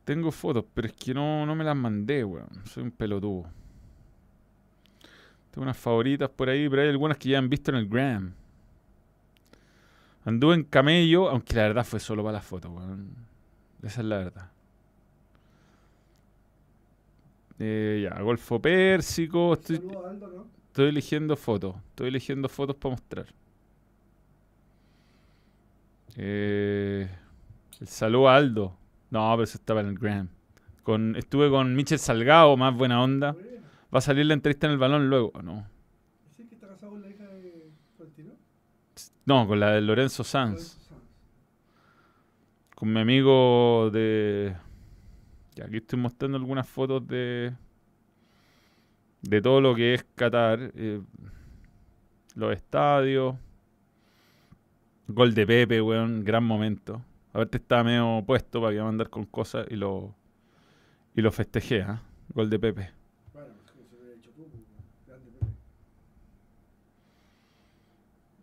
Tengo fotos, pero es que no, no me las mandé, weón. Soy un pelotudo. Tengo unas favoritas por ahí, pero hay algunas que ya han visto en el Gram. Anduve en camello, aunque la verdad fue solo para la foto, weón. Esa es la verdad. Eh, ya, Golfo Pérsico. Estoy, estoy eligiendo fotos. Estoy eligiendo fotos para mostrar. Eh, el saludo a Aldo. No, pero eso estaba en el. Con, estuve con Michel Salgado, más buena onda. Va a salir la entrevista en el balón luego, ¿no?
¿Sí que está casado con la hija de Florentino?
No, con la de Lorenzo Sanz.
Lorenzo Sanz.
Con mi amigo de... Ya, aquí estoy mostrando algunas fotos de... De todo lo que es Qatar. eh, los estadios. Gol de Pepe, weón. Gran momento. A ver, te estaba medio puesto para que iba a mandar con cosas y lo... Y lo festejé, ¿ah? Gol de Pepe.
Bueno, es como se lo he hecho tú, pues, grande Pepe.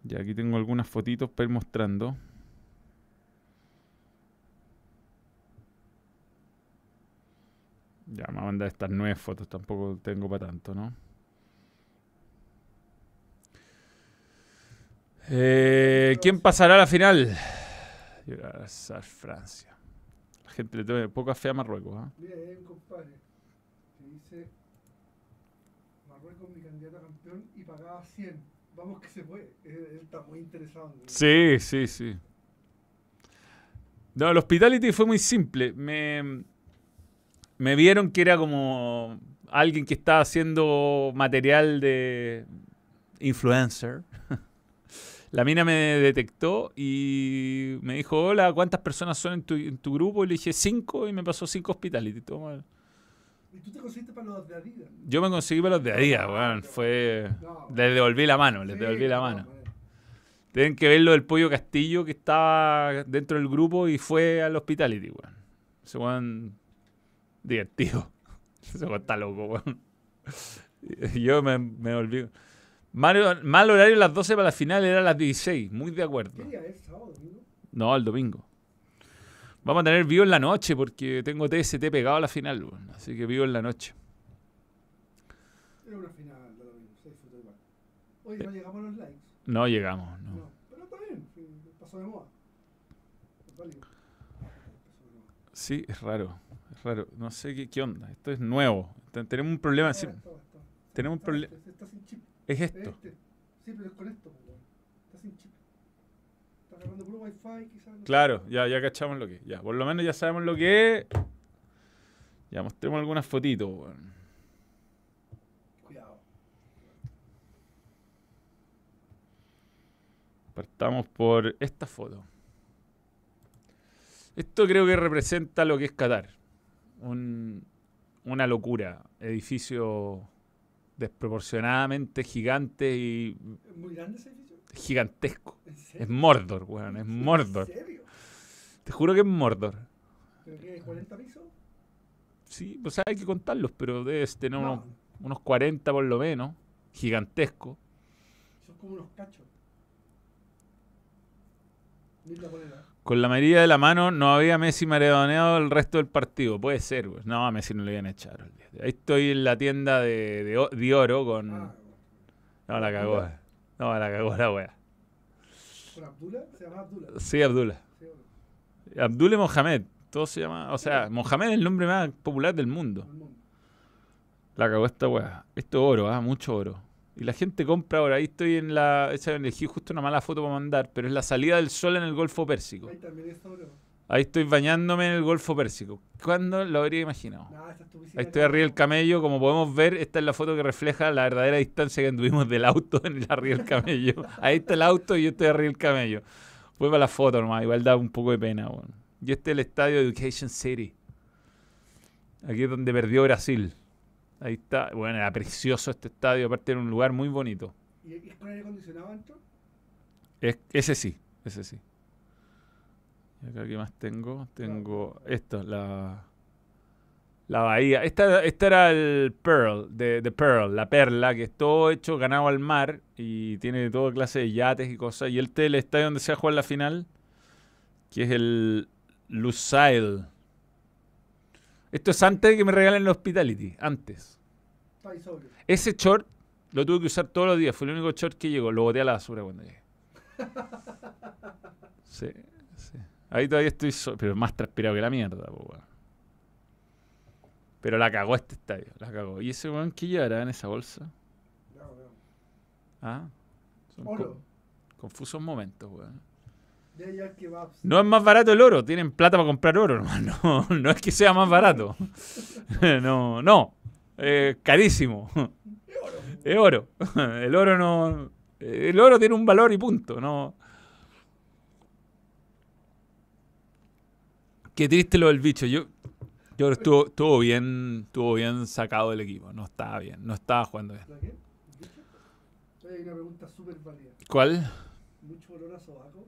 Ya aquí tengo algunas fotitos para ir mostrando. Ya me va a mandar estas nueve fotos, tampoco tengo para tanto, ¿no? Eh, ¿Quién pasará a la final? A Francia. La gente le tiene poca fe a Marruecos,
ahí hay un compadre que dice Marruecos mi candidato a campeón y pagaba 100. Vamos que se puede. Él, está muy interesado.
Sí, sí, sí. No, el hospitality fue muy simple. Me, me vieron que era como alguien que estaba haciendo material de influencer. La mina me detectó y me dijo, hola, ¿cuántas personas son en tu, en tu grupo? Y le dije, cinco, y me pasó cinco hospitality. Toma.
¿Y tú te conseguiste para los de Adidas?
Yo me conseguí para los de día, weón. Fue...
No.
Les devolví la mano, les
Sí,
devolví la
no,
mano. Tienen que ver lo del pollo Castillo que estaba dentro del grupo y fue al hospitality, weón. Ese weón divertido. Ese weón está loco, weón. Yo me, me volví. Mal, mal horario las 12 para la final era las 16. Muy de acuerdo.
¿Qué día es? ¿Sábado, domingo?
No, el domingo. Vamos a tener vivo en la noche porque tengo TST pegado a la final, weón. Así que vivo en la noche.
Era una final de domingo. Se disfrutó igual. Oye, no llegamos a los likes.
No llegamos, no.
No. Pero está bien. Pasó de moda.
Sí, es raro. Es raro. No sé qué, qué onda. Esto es nuevo. Ten- Tenemos un problema.
Ah,
sí,
está, está.
tenemos un
Está,
problema. Es esto.
Este. Sí, pero es con esto, pues. Está sin chip. Está agarrando puro wifi, quizás. no sé.
Claro, ya, ya cachamos lo que es. Ya, por lo menos ya sabemos lo que es. Ya mostremos algunas fotitos, weón.
Cuidado.
Partamos por esta foto. Esto creo que representa lo que es Qatar. Un- una locura. Edificio desproporcionadamente gigante y
¿Es muy grande ese edificio?
Gigantesco. Es Mordor, weón. Es Mordor.
¿En serio?
Te juro que es Mordor.
¿Pero qué? ¿40 pisos?
Sí, pues hay que contarlos, pero debes tener
No,
unos, unos 40 por lo menos. Gigantesco.
son como unos cachos.
Con la mayoría de la mano no había Messi maredoneado el resto del partido. Puede ser, güey. No, a Messi no le iban a echar. Ahí estoy en la tienda de, de, de oro con...
Ah,
No, la cagó. No, la cagó la wea.
¿con Abdullah? Se llama Abdullah.
Sí, Abdullah.
Sí,
Abdullah Mohamed. Todo se llama... O sea, Mohamed es el nombre más popular del mundo. La cagó esta wea. Esto es oro, ah, mucho oro. Y la gente compra ahora. Ahí estoy en la... Esa elegí justo una mala foto para mandar, pero es la salida del sol en el Golfo Pérsico.
Ahí también es oro.
Ahí estoy bañándome en el Golfo Pérsico. ¿Cuándo lo habría imaginado?
Es tu
Ahí estoy arriba del
de-
camello, como podemos ver, esta es la foto que refleja la verdadera distancia que anduvimos del auto en el arriba del camello. Ahí está el auto y yo estoy arriba del camello. Fue para la foto nomás, igual da un poco de pena. weón. Y este es el estadio Education City. Aquí es donde perdió Brasil. Ahí está, bueno, era precioso este estadio, aparte era un lugar muy bonito.
¿Y es con aire acondicionado?
Es- ese sí, ese sí. Y acá, ¿qué más tengo? Tengo esto, la, la bahía. Esta, esta era el Pearl, de, de Pearl, la perla, que es todo hecho ganado al mar y tiene toda clase de yates y cosas. Y este es el estadio donde se va a jugar la final, que es el Lusail. Esto es antes de que me regalen el Hospitality, antes. Ese short lo tuve que usar todos los días. Fue el único short que llegó. Lo boté a la basura cuando llegué. Sí. Ahí todavía estoy, so- pero más transpirado que la mierda, po, weón. Pero la cagó este estadio, la cagó. ¿Y ese weón qué llevará en esa bolsa?
No, no.
Ah, son co-
Oro.
confusos momentos, weón. No es más barato el oro, tienen plata para comprar oro, hermano. No, no es que sea más barato. No, no. Eh, carísimo. Es oro. El oro no. El oro tiene un valor y punto. No. Qué triste lo del bicho. Yo, yo creo que estuvo, estuvo bien, estuvo bien sacado del equipo. No estaba bien, no estaba jugando bien.
¿La qué? Oye, Hay una pregunta súper válida.
¿Cuál?
¿Mucho olor a sobaco?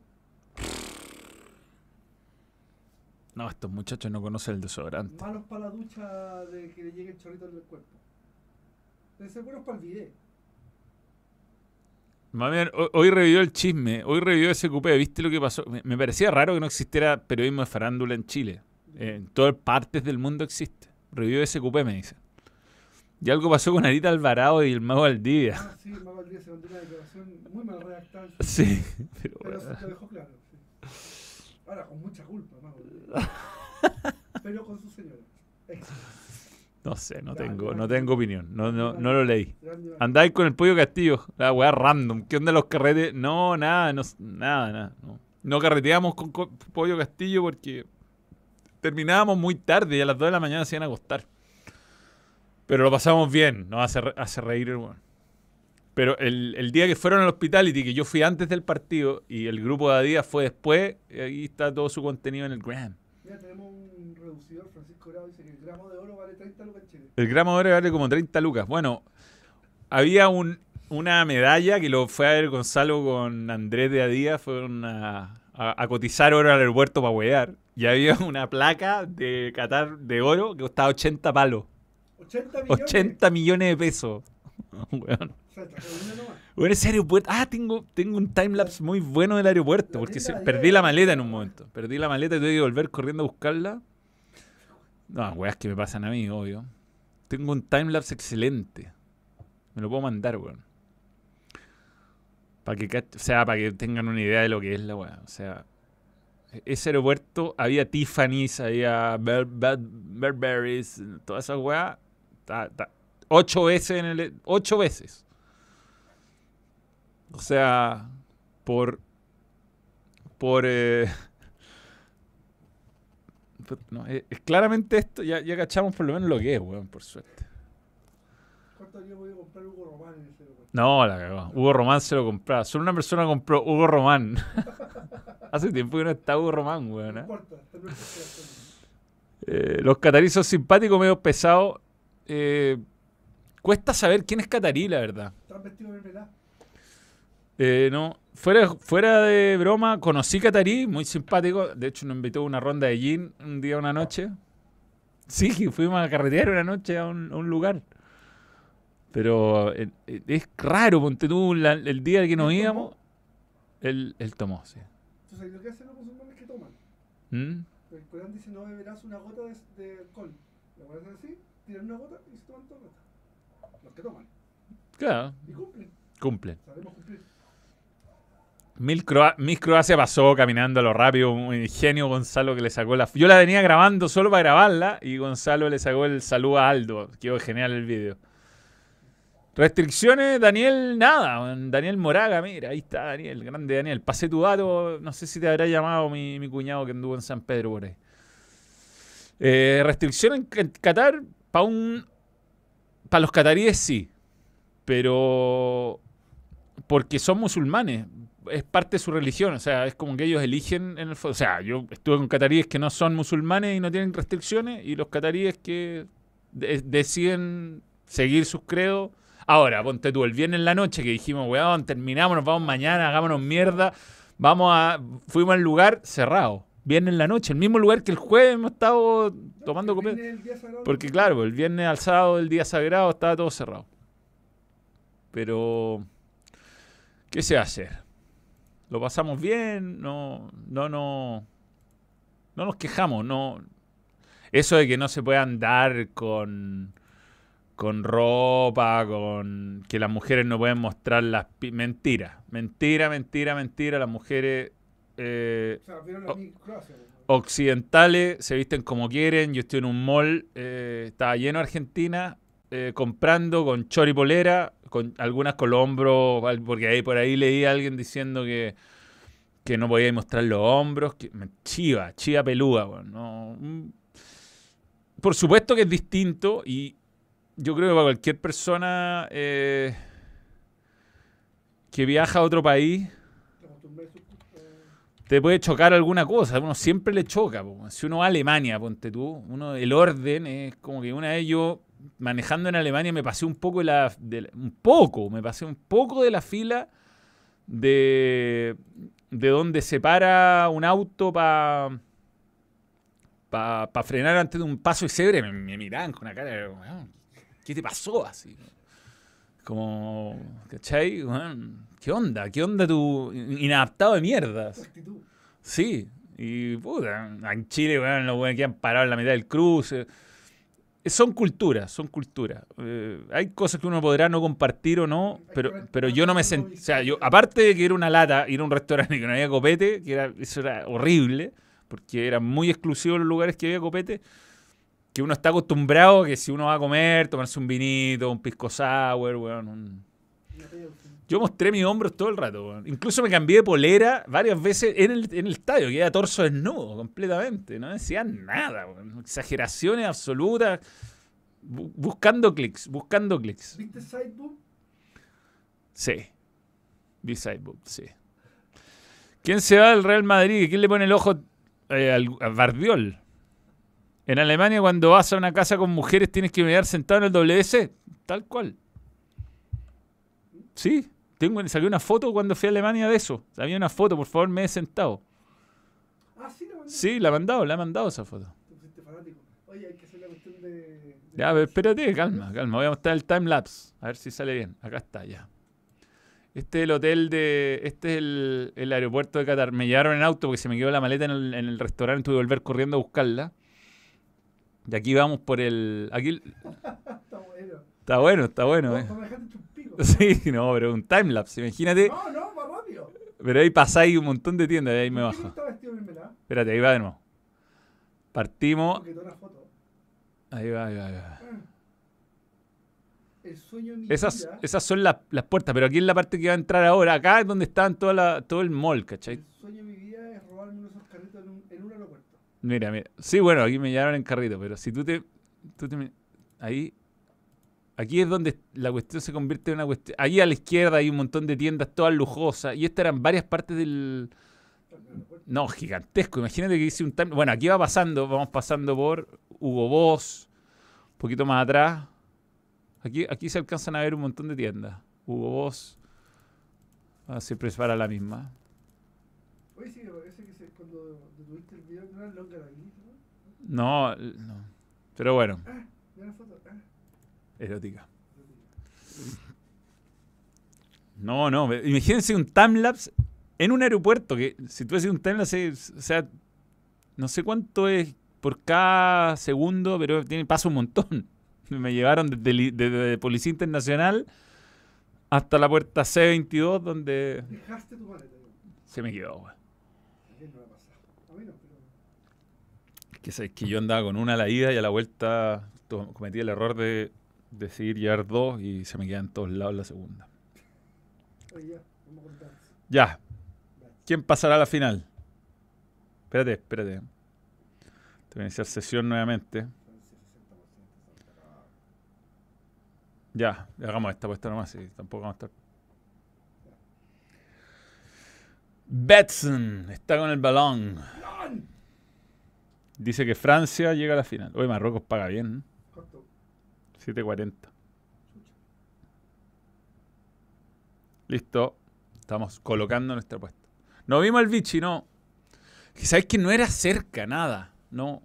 No, estos muchachos no conocen el desodorante.
Manos para la ducha de que le llegue el chorrito en el cuerpo. Debe ser buenos para el video.
Bien, hoy, revivió el chisme, hoy revivió ese cupé. ¿Viste lo que pasó? Me, parecía raro que no existiera periodismo de farándula en Chile. En todas partes del mundo existe. Revivió ese cupé, me dicen. Y algo pasó con Arita Alvarado y el mago Valdivia.
Ah, sí, Mago al día se mandó una declaración muy mal redactada.
Sí, pero
Pero
bueno.
se lo dejó claro. sí. Ahora, con mucha culpa, Mago. Pero con su señora. Ex.
No sé, no tengo, no tengo opinión. No, no, no lo leí. Andáis con el pollo castillo, la weá random. ¿Qué onda los carretes? No, nada, no, nada, nada. No, no carreteamos con co- pollo castillo porque terminábamos muy tarde y a las 2 de la mañana se iban a acostar. Pero lo pasamos bien, nos hace, re- hace reír el weón. Pero el, el día que fueron al hospitality, que yo fui antes del partido y el grupo de Adidas fue después, y ahí está todo su contenido en el gram.
Mira, tenemos un reducidor, Francisco Grado dice que el gramo de oro vale 30 lucas en Chile.
El gramo de oro vale como 30 lucas. Bueno, había un, una medalla que lo fue a ver Gonzalo con Andrés de Adía, fueron a, a- a cotizar oro al aeropuerto para huear. Y había una placa de Qatar de oro que costaba 80 palos.
80 millones.
80 millones de pesos. Weón. Bueno, ese aeropuerto. Ah, tengo, tengo un timelapse muy bueno del aeropuerto. Porque se- perdí la maleta en un momento. Perdí la maleta y tuve que volver corriendo a buscarla. No, weas que me pasan a mí, obvio. Tengo un timelapse excelente. Me lo puedo mandar, weón. Para que, o sea, para que tengan una idea de lo que es la wea. O sea, e- ese aeropuerto había Tiffany's, había Bur- Bur- Burberry's, todas esas weas. Ta- ta- Ocho veces en el. Ocho veces. O sea, por. Por. eh, por- no, es, es claramente esto, ya, ya cachamos por lo menos lo que es, weón, por suerte.
¿Cuánto habría podido comprar Hugo Román en ese?
No, la cagó. Hugo Román se lo compraba. Solo una persona compró Hugo Román. Hace tiempo que no está Hugo Román, weón.
No
¿eh?
importa.
Eh, los cataríes son simpáticos, medio pesados. Eh, cuesta saber quién es catarí, la verdad.
Están vestidos de mermelada.
Eh, no, fuera, fuera de broma, conocí Catarí, muy simpático. De hecho, nos invitó a una ronda de gin un día, una noche. Sí, fuimos a carretear una noche a un, a un lugar. Pero eh, eh, es raro, ponte tú, la- el día que nos
¿Él
íbamos,
tomó?
él, él tomó, sí.
Entonces, lo que hacen los musulmanes que toman.
¿Mm?
El Corán dice no beberás una gota de, de alcohol. Lo hacer así, tiran una gota y se toman toda la gota. Los que toman.
Claro,
Y cumplen.
cumplen.
Sabemos cumplir.
Mil Croa- Miss Croacia pasó caminando a lo rápido, un ingenio Gonzalo que le sacó la... Yo la venía grabando solo para grabarla y Gonzalo le sacó el saludo a Aldo. Quedó genial el video. Restricciones, Daniel, nada. Daniel Moraga, mira, ahí está Daniel, grande Daniel. Pasé tu dato, no sé si te habrá llamado mi, mi cuñado que anduvo en San Pedro por ahí. Eh, restricciones en Qatar, para un... Para los cataríes sí, pero porque son musulmanes, es parte de su religión, o sea, es como que ellos eligen en el o sea, yo estuve con cataríes que no son musulmanes y no tienen restricciones y los cataríes que de- deciden seguir sus credos. Ahora, ponte tú, el viernes en la noche que dijimos, weón, terminamos, nos vamos mañana, hagámonos mierda, vamos a, fuimos al lugar cerrado, viernes en la noche, el mismo lugar que el jueves hemos estado tomando
sagrado.
Porque claro, el viernes al sábado, el día sagrado, estaba todo cerrado. Pero, ¿qué se va a hacer? Lo pasamos bien, no, no, no, no nos quejamos, no. Eso de que no se pueda andar con, con ropa, con que las mujeres no pueden mostrar las mentira, mentira, mentira, mentira. Las mujeres eh, occidentales se visten como quieren. Yo estoy en un mall, eh, estaba lleno de Argentina, eh, comprando con choripolera, con algunas con los hombros, porque ahí por ahí leí a alguien diciendo que, que no podía mostrar los hombros, que, chiva, chiva pelúa, weón. No, mm. por supuesto que es distinto y yo creo que para cualquier persona que viaja a otro país te puede chocar alguna cosa, uno siempre le choca. Si uno va a Alemania, ponte tú, uno, el orden es como que una vez yo manejando en Alemania me pasé un poco de la, un poco, me pasé un poco de la fila de, de donde se para un auto para pa, frenar antes de un paso de cebre, me, me miraban con una cara ¿qué te pasó así? Como, ¿cachai? ¿Qué onda? ¿Qué onda tu inadaptado de mierdas? Sí, y puta, en Chile, weón, los weones que han parado en la mitad del cruce. Son culturas, son culturas. Eh, hay cosas que uno podrá no compartir o no, pero, pero yo no me sentí. O sea, yo, aparte de que era una lata, ir a un restaurante y que no había copete, que era, eso era horrible, porque eran muy exclusivos los lugares que había copete, que uno está acostumbrado que si uno va a comer, tomarse un vinito, un pisco sour, weón, Yo mostré mis hombros todo el rato, weón. Incluso me cambié de polera varias veces en el, en el estadio, que era torso desnudo completamente. No decían nada, weón. Exageraciones absolutas. buscando clics, buscando clics.
¿Viste Sidebook?
Sí. Vi sí. ¿Quién se va del Real Madrid? ¿Quién le pone el ojo eh, al, a Bardiol? En Alemania, cuando vas a una casa con mujeres, tienes que mirar sentado en el WC. Tal cual. Sí, tengo, saqué una foto cuando fui a Alemania de eso. Había una foto, por favor, me he sentado.
Ah, sí, la
Sí, la ha mandado, la ha mandado esa foto.
Oye, hay que hacer la cuestión de.
Ya, pero espérate, calma, calma. Voy a mostrar el timelapse. A ver si sale bien. Acá está, ya. Este es el hotel de. Este es el, el aeropuerto de Qatar. Me llevaron en auto porque se me quedó la maleta en el, en el restaurante. Tuve que volver corriendo a buscarla. Y aquí vamos por el. Aquí...
está bueno.
Está bueno, está bueno, eh. Sí, no, pero un timelapse, imagínate.
No, no, más rápido.
Pero ahí pasáis un montón de tiendas y ahí me bajo. Espérate, ahí va de nuevo. Partimos. Ahí va, ahí va, ahí va. Ah.
El sueño
esas, esas son las puertas, pero aquí es la parte que va a entrar ahora. Acá es donde está todo el mall, ¿cachai?
El sueño de mi vida es robarme unos carritos en un, en un aeropuerto.
Mira, mira. Sí, bueno, aquí me llevaron en carrito, pero si tú te. Tú te ahí. Aquí es donde la cuestión se convierte en una cuestión. Ahí a la izquierda hay un montón de tiendas todas lujosas. Y estas eran varias partes del. No, gigantesco. Imagínate que hice un time. Bueno, aquí va pasando. Vamos pasando por Hugo Boss. Un poquito más atrás. Aquí, aquí se alcanzan a ver un montón de tiendas. Hugo Boss. Ah, siempre es para la misma.
Oye, sí, que cuando tuviste el video no
No, no. Pero bueno.
Ah, mira la foto. Ah.
Erótica. No, no. Imagínense un timelapse en un aeropuerto. Que si tú haces un timelapse, o sea, no sé cuánto es por cada segundo, pero tiene, pasa un montón. Me llevaron desde, desde Policía Internacional hasta la puerta C22, donde.
Dejaste tu maleta.
Se me quedó,
güey.
Pero. Que, es que yo andaba con una a la ida y a la vuelta cometí el error de decidir llevar dos y se me quedan todos lados la segunda.
Oye, ya, vamos a
Ya. ¿Quién pasará a la final? Espérate, espérate. Te voy a iniciar sesión nuevamente. Ya, hagamos esta puesta nomás y tampoco vamos a estar. Betson está con el balón. Dice que Francia llega a la final. Oye, Marruecos paga bien. 7.40. Listo. Estamos colocando nuestra apuesta. No vimos el Vichy, no. Sabes que no era cerca, nada. No.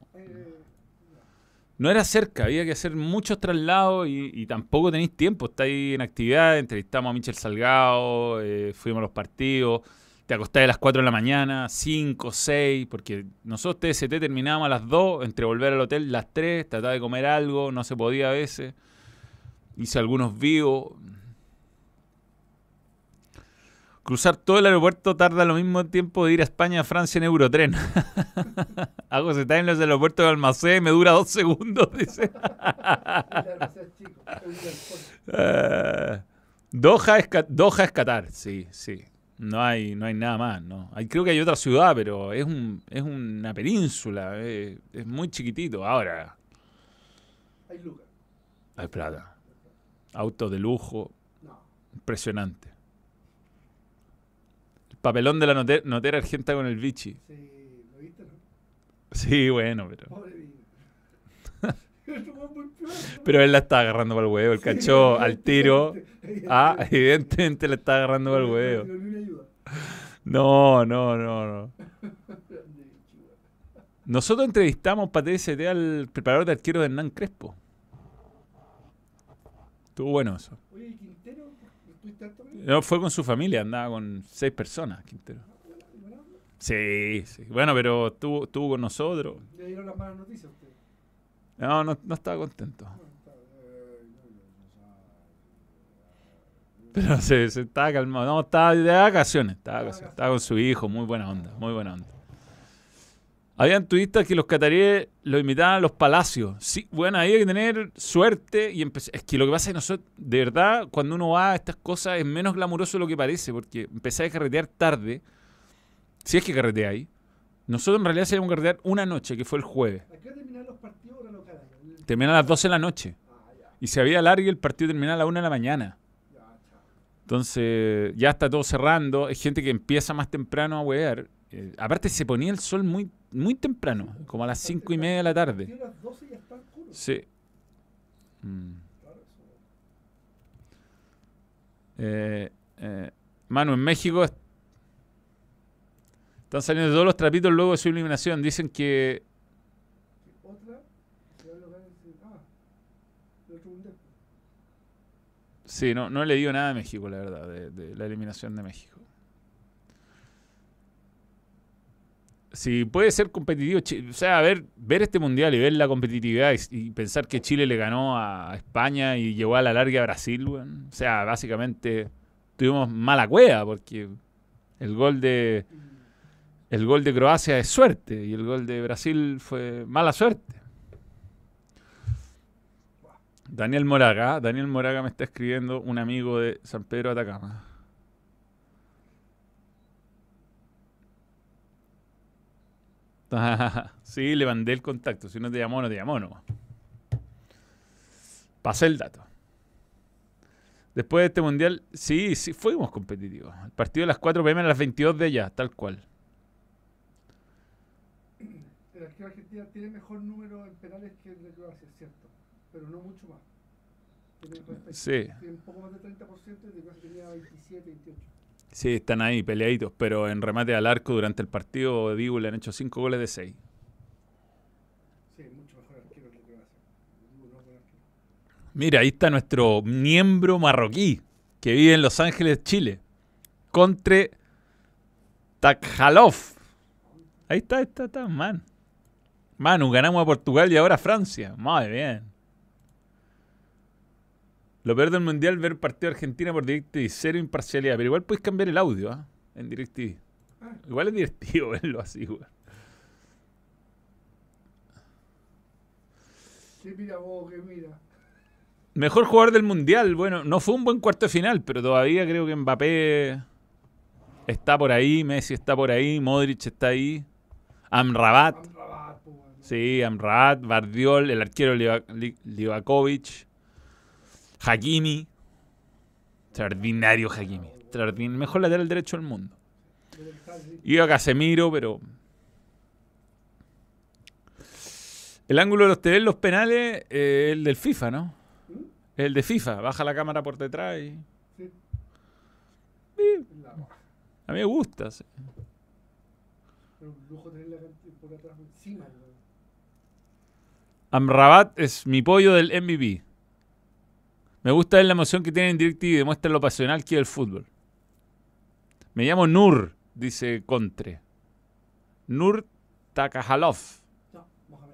No era cerca, había que hacer muchos traslados y, tampoco tenéis tiempo. Estáis en actividad, entrevistamos a Michel Salgado, eh, fuimos a los partidos, te acostáis a las 4 de la mañana, 5, 6, porque nosotros TST terminábamos a las 2, entre volver al hotel las 3, trataba de comer algo, no se podía a veces. Hice algunos vivos, Cruzar todo el aeropuerto tarda lo mismo tiempo de ir a España a Francia en Eurotren. Hago ese time en los aeropuertos de Almacén y me dura dos segundos, dice. uh, Doha, es, Doha es Qatar, sí, sí. No hay, no hay nada más, ¿no? Hay, creo que hay otra ciudad, pero es, un, es una península, es muy chiquitito. Ahora,
Hay lucas.
hay plata. Autos de lujo,
No.
impresionante. El papelón de la note- notera argenta con el bichi.
Sí, ¿lo viste, no?
Sí, bueno, pero...
Pobre
Pero él la está agarrando para el huevo, el cachó
Sí,
al tiro. Ah, evidentemente le está agarrando para el
No
huevo. No, no, no, no. Nosotros entrevistamos para TST al preparador de arquero de Hernán Crespo. Estuvo bueno eso.
Oye, ¿y Quintero?
No, fue con su familia, andaba con seis personas, Quintero. Sí, sí. Bueno, pero estuvo, estuvo con nosotros.
Le dieron las malas noticias a usted.
No, no, no estaba contento. Pero se, se estaba calmado. No, estaba de vacaciones. Estaba, con su hijo. Muy buena onda. Muy buena onda. Habían turistas que los cataríes los invitaban a los palacios. Sí, bueno, ahí hay que tener suerte y empecé. Es que lo que pasa es que nosotros, de verdad, cuando uno va a estas cosas es menos glamuroso de lo que parece, porque empecé a carretear tarde. Si es que carretea ahí. Nosotros en realidad salimos a carretear una noche, que fue el jueves.
¿A qué hora terminan los partidos
Terminaba a las 12 de la noche. Y se había largo y el partido terminaba a la 1 de la mañana. Entonces, ya está todo cerrando. Hay gente que empieza más temprano a huear. Eh, aparte, se ponía el sol muy, muy temprano, como a las 5 y media de la tarde.
partido a las 12 ya está oscuro.
Sí. Mm. Eh, eh, Manu, en México est- están saliendo todos los trapitos luego de su eliminación. Dicen que.
Sí, Otra, se va a lograr decir, ah, el otro mundial.
Sí, no, no he leído nada de México, la verdad, de, la eliminación de México. Si puede ser competitivo, o sea, ver, ver este mundial y ver la competitividad y, pensar que Chile le ganó a España y llevó a la larga a Brasil, o sea, básicamente tuvimos mala cueva porque el gol de el gol de Croacia es suerte y el gol de Brasil fue mala suerte. Daniel Moraga, Daniel Moraga me está escribiendo un amigo de San Pedro Atacama. sí, le mandé el contacto. Si no te llamó, no te llamó, no. Pasé el dato. Después de este mundial, sí, sí, fuimos competitivos. El partido de las 4 pm a las 22 de allá, tal cual.
El arquero argentino tiene mejor número en penales que el de Croacia, es cierto. Pero no mucho más.
Sí.
Un poco más de 30% y tenía 27, 28.
Sí, están ahí peleaditos, pero en remate al arco durante el partido, Dibu le han hecho 5 goles de 6.
Sí, mucho mejor arquero que el de Croacia.
Mira, ahí está nuestro miembro marroquí que vive en Los Ángeles, Chile. Contre Takhalov. Ahí está, ahí está, está, man. Manu, ganamos a Portugal y ahora a Francia. Muy bien. Lo peor del mundial ver partido de Argentina por DirecTV, cero imparcialidad. Pero igual puedes cambiar el audio ¿ah? en DirecTV.
Ah,
Igual es divertido verlo así, güey.
sí, mira vos, que mira.
Mejor jugador del mundial. Bueno, no fue un buen cuarto de final, pero todavía creo que Mbappé está por ahí, Messi está por ahí, Modric está ahí, Amrabat.
Amrabat, weón.
Sí, Amrabat, Bardiol, el arquero Liva- Li- Livakovic, Hakimi. Extraordinario Hakimi. Extraordin- Mejor lateral derecho del mundo. Iba Casemiro, pero. El ángulo de los TV los penales, eh, el del FIFA, ¿no? El de FIFA. Baja la cámara por detrás y. A mí me gusta. sí. Amrabat es mi pollo del MVP. Me gusta ver la emoción que tiene en DirecTV y demuestra lo pasional que es el fútbol. Me llamo Nur, dice Contre. Nur.
No, Mohamed.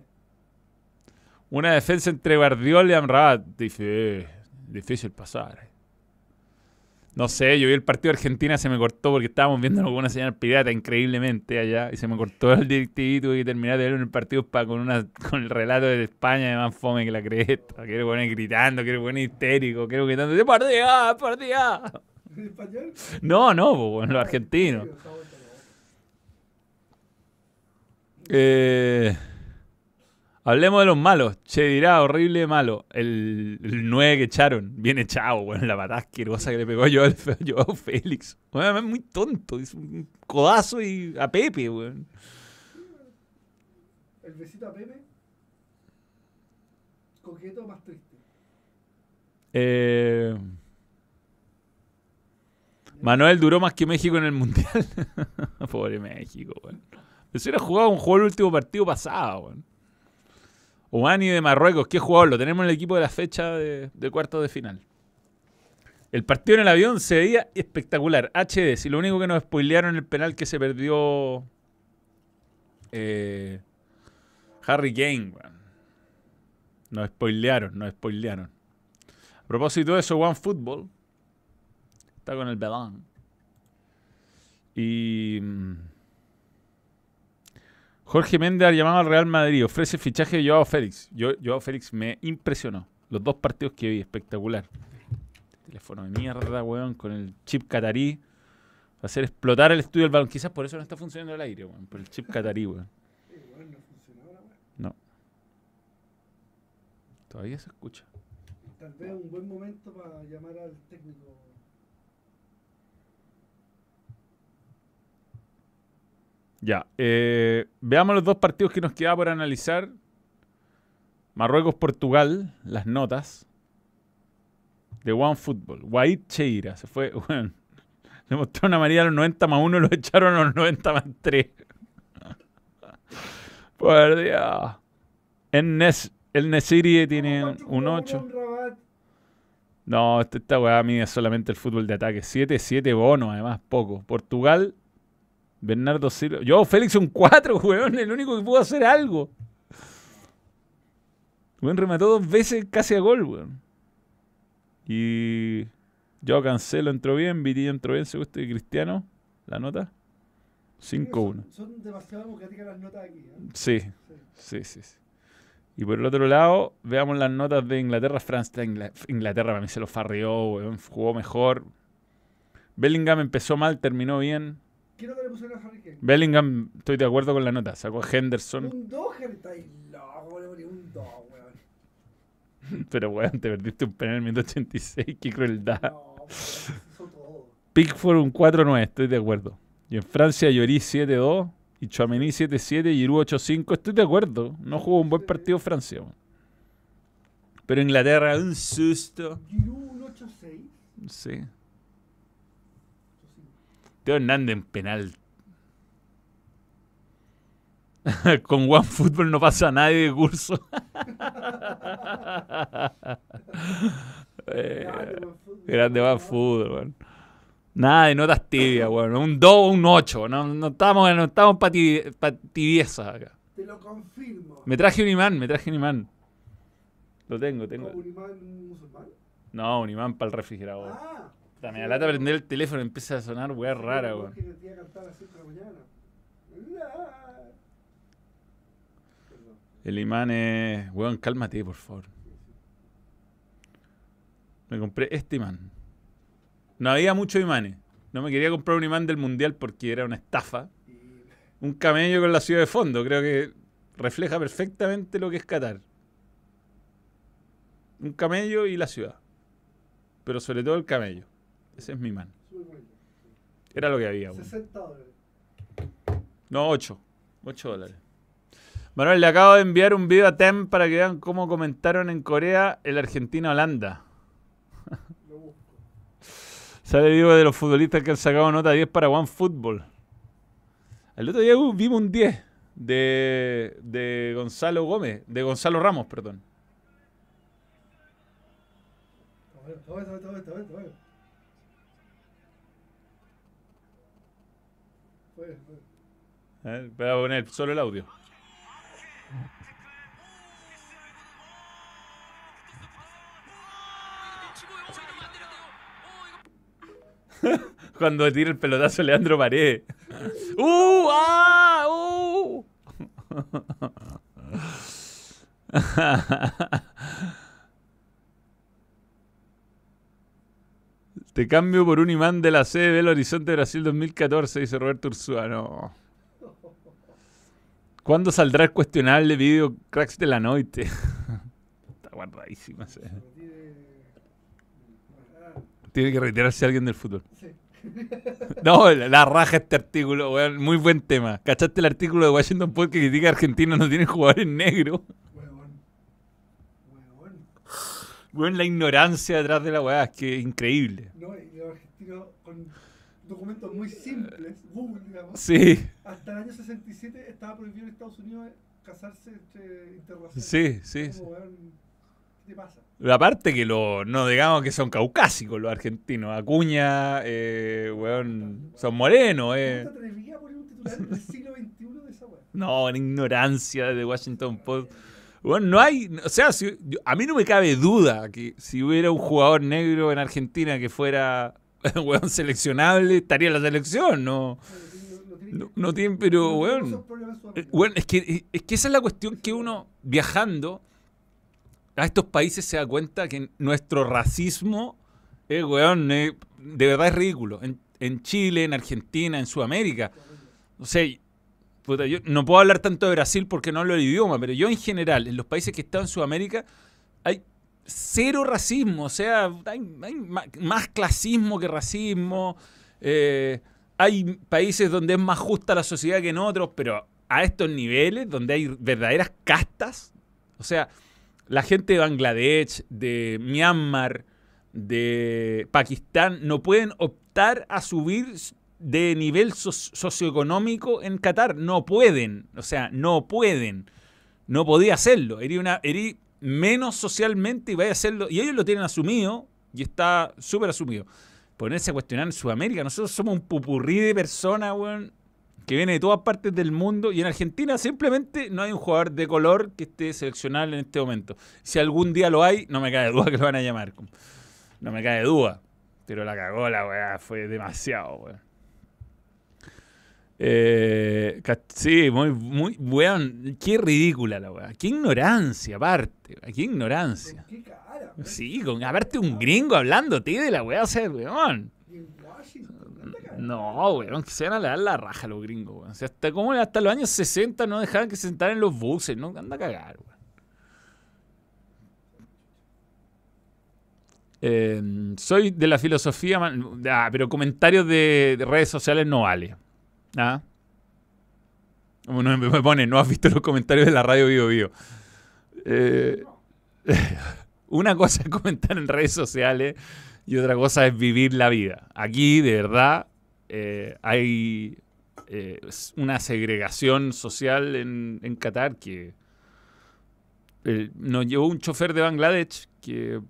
Una defensa entre Guardiola y Amrabat. Difí- difícil pasar. No sé, yo vi el partido de Argentina, se me cortó porque estábamos viendo una señal pirata increíblemente allá y se me cortó el directivo y terminar de ver el partido pa- con, una, con el relato de España de más fome que la cresta. Quiero poner gritando, quiero poner histérico, quiero gritando, ¡por Dios, por Dios!
¿En español?
No, no, po,
bueno, está bueno.
Eh, hablemos de los malos. Che, dirá, horrible malo. El, el 9 que echaron. Bien echado, weón. La patada asquerosa que le pegó yo al Joao Félix. Weón, es muy tonto. Es un codazo y a Pepe, weón.
El besito a Pepe. Coqueto más triste.
Eh, Manuel duró más que México en el Mundial. Pobre México, weón. Eso era jugado un juego el último partido pasado, weón. Omani de Marruecos, ¿qué jugador? Lo tenemos en el equipo de la fecha de, de cuartos de final. El partido en el avión se veía espectacular. HD, si lo único que nos spoilearon el penal que se perdió eh, Harry Kane, weón. Nos spoilearon, nos spoilearon. A propósito de eso, One Football está con el Belán. Y. Jorge Méndez ha llamado al Real Madrid. Ofrece fichaje de Joao Félix. Yo, Joao Félix me impresionó. Los dos partidos que vi, espectacular. Teléfono de mierda, weón, con el chip catarí. Hacer explotar el estudio del balón. Quizás por eso no está funcionando el aire, weón. Por el chip catarí, weón.
No.
Todavía se escucha.
Tal vez un buen momento para llamar al técnico.
Ya. eh, veamos los dos partidos que nos queda por analizar. Marruecos-Portugal, las notas. De One Football. Guaid Cheira. Se fue. Bueno, le mostró una María a los 90 más 1 y lo echaron a los 90 más 3. Por Dios. El, Nes, el Nesiri tiene un
jugador,
8.
un Rabat.
No, esta, esta weá mide solamente el fútbol de ataque. 7, 7 bonos, además, poco. Portugal, Bernardo Silva. Yo, Félix, un 4, weón. El único que pudo hacer algo. Weón remató dos veces casi a gol, weón. Y. Yo Cancelo entró bien, Vitillo entró bien, según este Cristiano. La nota. 5-1.
Son, son demasiado democráticas las notas aquí. ¿eh?
Sí,
Sí.
sí, sí, sí. Y por el otro lado, veamos las notas de Inglaterra. Francia, Ingla- Inglaterra para mí se lo farrió, weón, jugó mejor. Bellingham empezó mal, terminó bien.
¿Qué nota le pusieron a Harry Kane?
Bellingham, estoy de acuerdo con la nota. Sacó a Henderson,
Un 2, Harry. Está ahí loco, le un 2, weón.
pero weón, te perdiste un penal en el minuto 86. Qué crueldad.
No, hizo todo.
Pickford un 4-9, estoy de acuerdo. Y en Francia Llorí 7-2 y Chouameni 7-7 y Giroud 8-5, estoy de acuerdo. No jugó un buen partido Francia. weón. Pero Inglaterra, un susto.
Giroud un 8-6.
Sí. Teo Hernández en penal. Con One Football no pasa nadie de curso. Eh, grande One Football, weón. Nada de notas tibias, weón. Un 2 o un 8. No, no estamos, no estamos para tibieza acá.
Te lo confirmo.
Me traje un imán, me traje un imán. Lo tengo, tengo.
¿Un imán musulmán?
No, un imán para el refrigerador.
Ah.
Me da lata prender el teléfono empieza a sonar weá rara, weón.
Que te iba a cantar a las 5 de la mañana. La- Perdón.
El imán es. Weón, cálmate, por favor. Me compré este imán. No había muchos imanes. No me quería comprar un imán del mundial porque era una estafa. Un camello con la ciudad de fondo. Creo que refleja perfectamente lo que es Qatar. Un camello y la ciudad. Pero sobre todo el camello. Ese es mi
bonito.
Era lo que había, weón.
60 dólares.
No, 8. 8 dólares. Manuel, le acabo de enviar un video a Tem para que vean cómo comentaron en Corea el Argentina-Holanda.
Lo busco.
Sale digo de los futbolistas que han sacado nota 10 para One Football. El otro día vimos un 10 de, de Gonzalo Gómez, de Gonzalo Ramos, perdón.
Está bueno, está bueno, está bueno, está bueno. Fue,
ver, voy a poner solo el audio. Cuando tira el pelotazo Leandro Paredes. ¡Uh! ¡Ah! ¡Uh! Te cambio por un imán de la sede del Horizonte Brasil 2014, dice Roberto Ursúa. No. ¿Cuándo saldrá el cuestionable video Cracks de la Noite? Está guardadísima. ese. Tiene que retirarse alguien del fútbol.
Sí.
No, la, la raja este artículo, weón. Muy buen tema. ¿Cachaste el artículo de Washington Post que critica a Argentina no tiene jugadores negros?
Huevón. Huevón.
Weón, la ignorancia detrás de la weá es que es increíble.
No, y los argentinos con documentos muy simples, Google, digamos.
Sí,
Hasta el año 67 estaba prohibido en Estados Unidos casarse entre interraciales.
sí, sí.
weón, ¿Qué te pasa?
Aparte que lo, no digamos que son caucásicos los argentinos. Acuña, eh, weón, son morenos,
¿Cómo
eh.
te atrevías a poner un titular del siglo XXI de esa weá?
No, la ignorancia de Washington Post. Bueno, no hay, o sea, si- a mí no me cabe duda que si hubiera un jugador negro en Argentina que fuera, weón, seleccionable, estaría la selección, ¿no?
No, no tiene
No,
que-
no tiene, pero,
no
weón. Eh. Bueno, es que, es que esa es la cuestión que uno, viajando a estos países, se da cuenta que nuestro racismo, eh, weón, eh, de verdad es ridículo. En, en Chile, en Argentina, en Sudamérica. O sea, puta, yo no puedo hablar tanto de Brasil porque no hablo el idioma, pero yo en general, en los países que he estado en Sudamérica, hay cero racismo. O sea, hay, más clasismo que racismo. eh, hay países donde es más justa la sociedad que en otros, pero a estos niveles, donde hay verdaderas castas, o sea, la gente de Bangladesh, de Myanmar, de Pakistán, no pueden optar a subir de nivel so- socioeconómico en Qatar. No pueden, o sea, no pueden. No podía hacerlo. Erí, una, erí menos socialmente y vaya a hacerlo. Y ellos lo tienen asumido y está súper asumido. Ponerse a cuestionar en Sudamérica. Nosotros somos un pupurrí de personas, weón, que viene de todas partes del mundo. Y en Argentina simplemente no hay un jugador de color que esté seleccionable en este momento. Si algún día lo hay, no me cae duda que lo van a llamar. No me cae duda. Pero la cagó la weá, fue demasiado, weón. Eh, sí, muy, muy, weón, qué ridícula la weá. Qué ignorancia, aparte, qué ignorancia.
¿Con qué cara? weón?
Sí, con, aparte un gringo hablándote de la weá, o sea, weón. No, weón, que se van a dar la raja los gringos, weón. O sea, hasta, como hasta los años 60 no dejaban que se sentaran en los buses, ¿no? Anda a cagar, weón. Eh, soy de la filosofía, ah, pero comentarios de, de redes sociales no vale. ¿Ah? Uno me pone, no has visto los comentarios de la radio Vivo Vivo. Eh, una cosa es comentar en redes sociales y otra cosa es vivir la vida. Aquí, de verdad, eh, hay eh, una segregación social en, en Qatar que nos llevó un chofer de Bangladesh que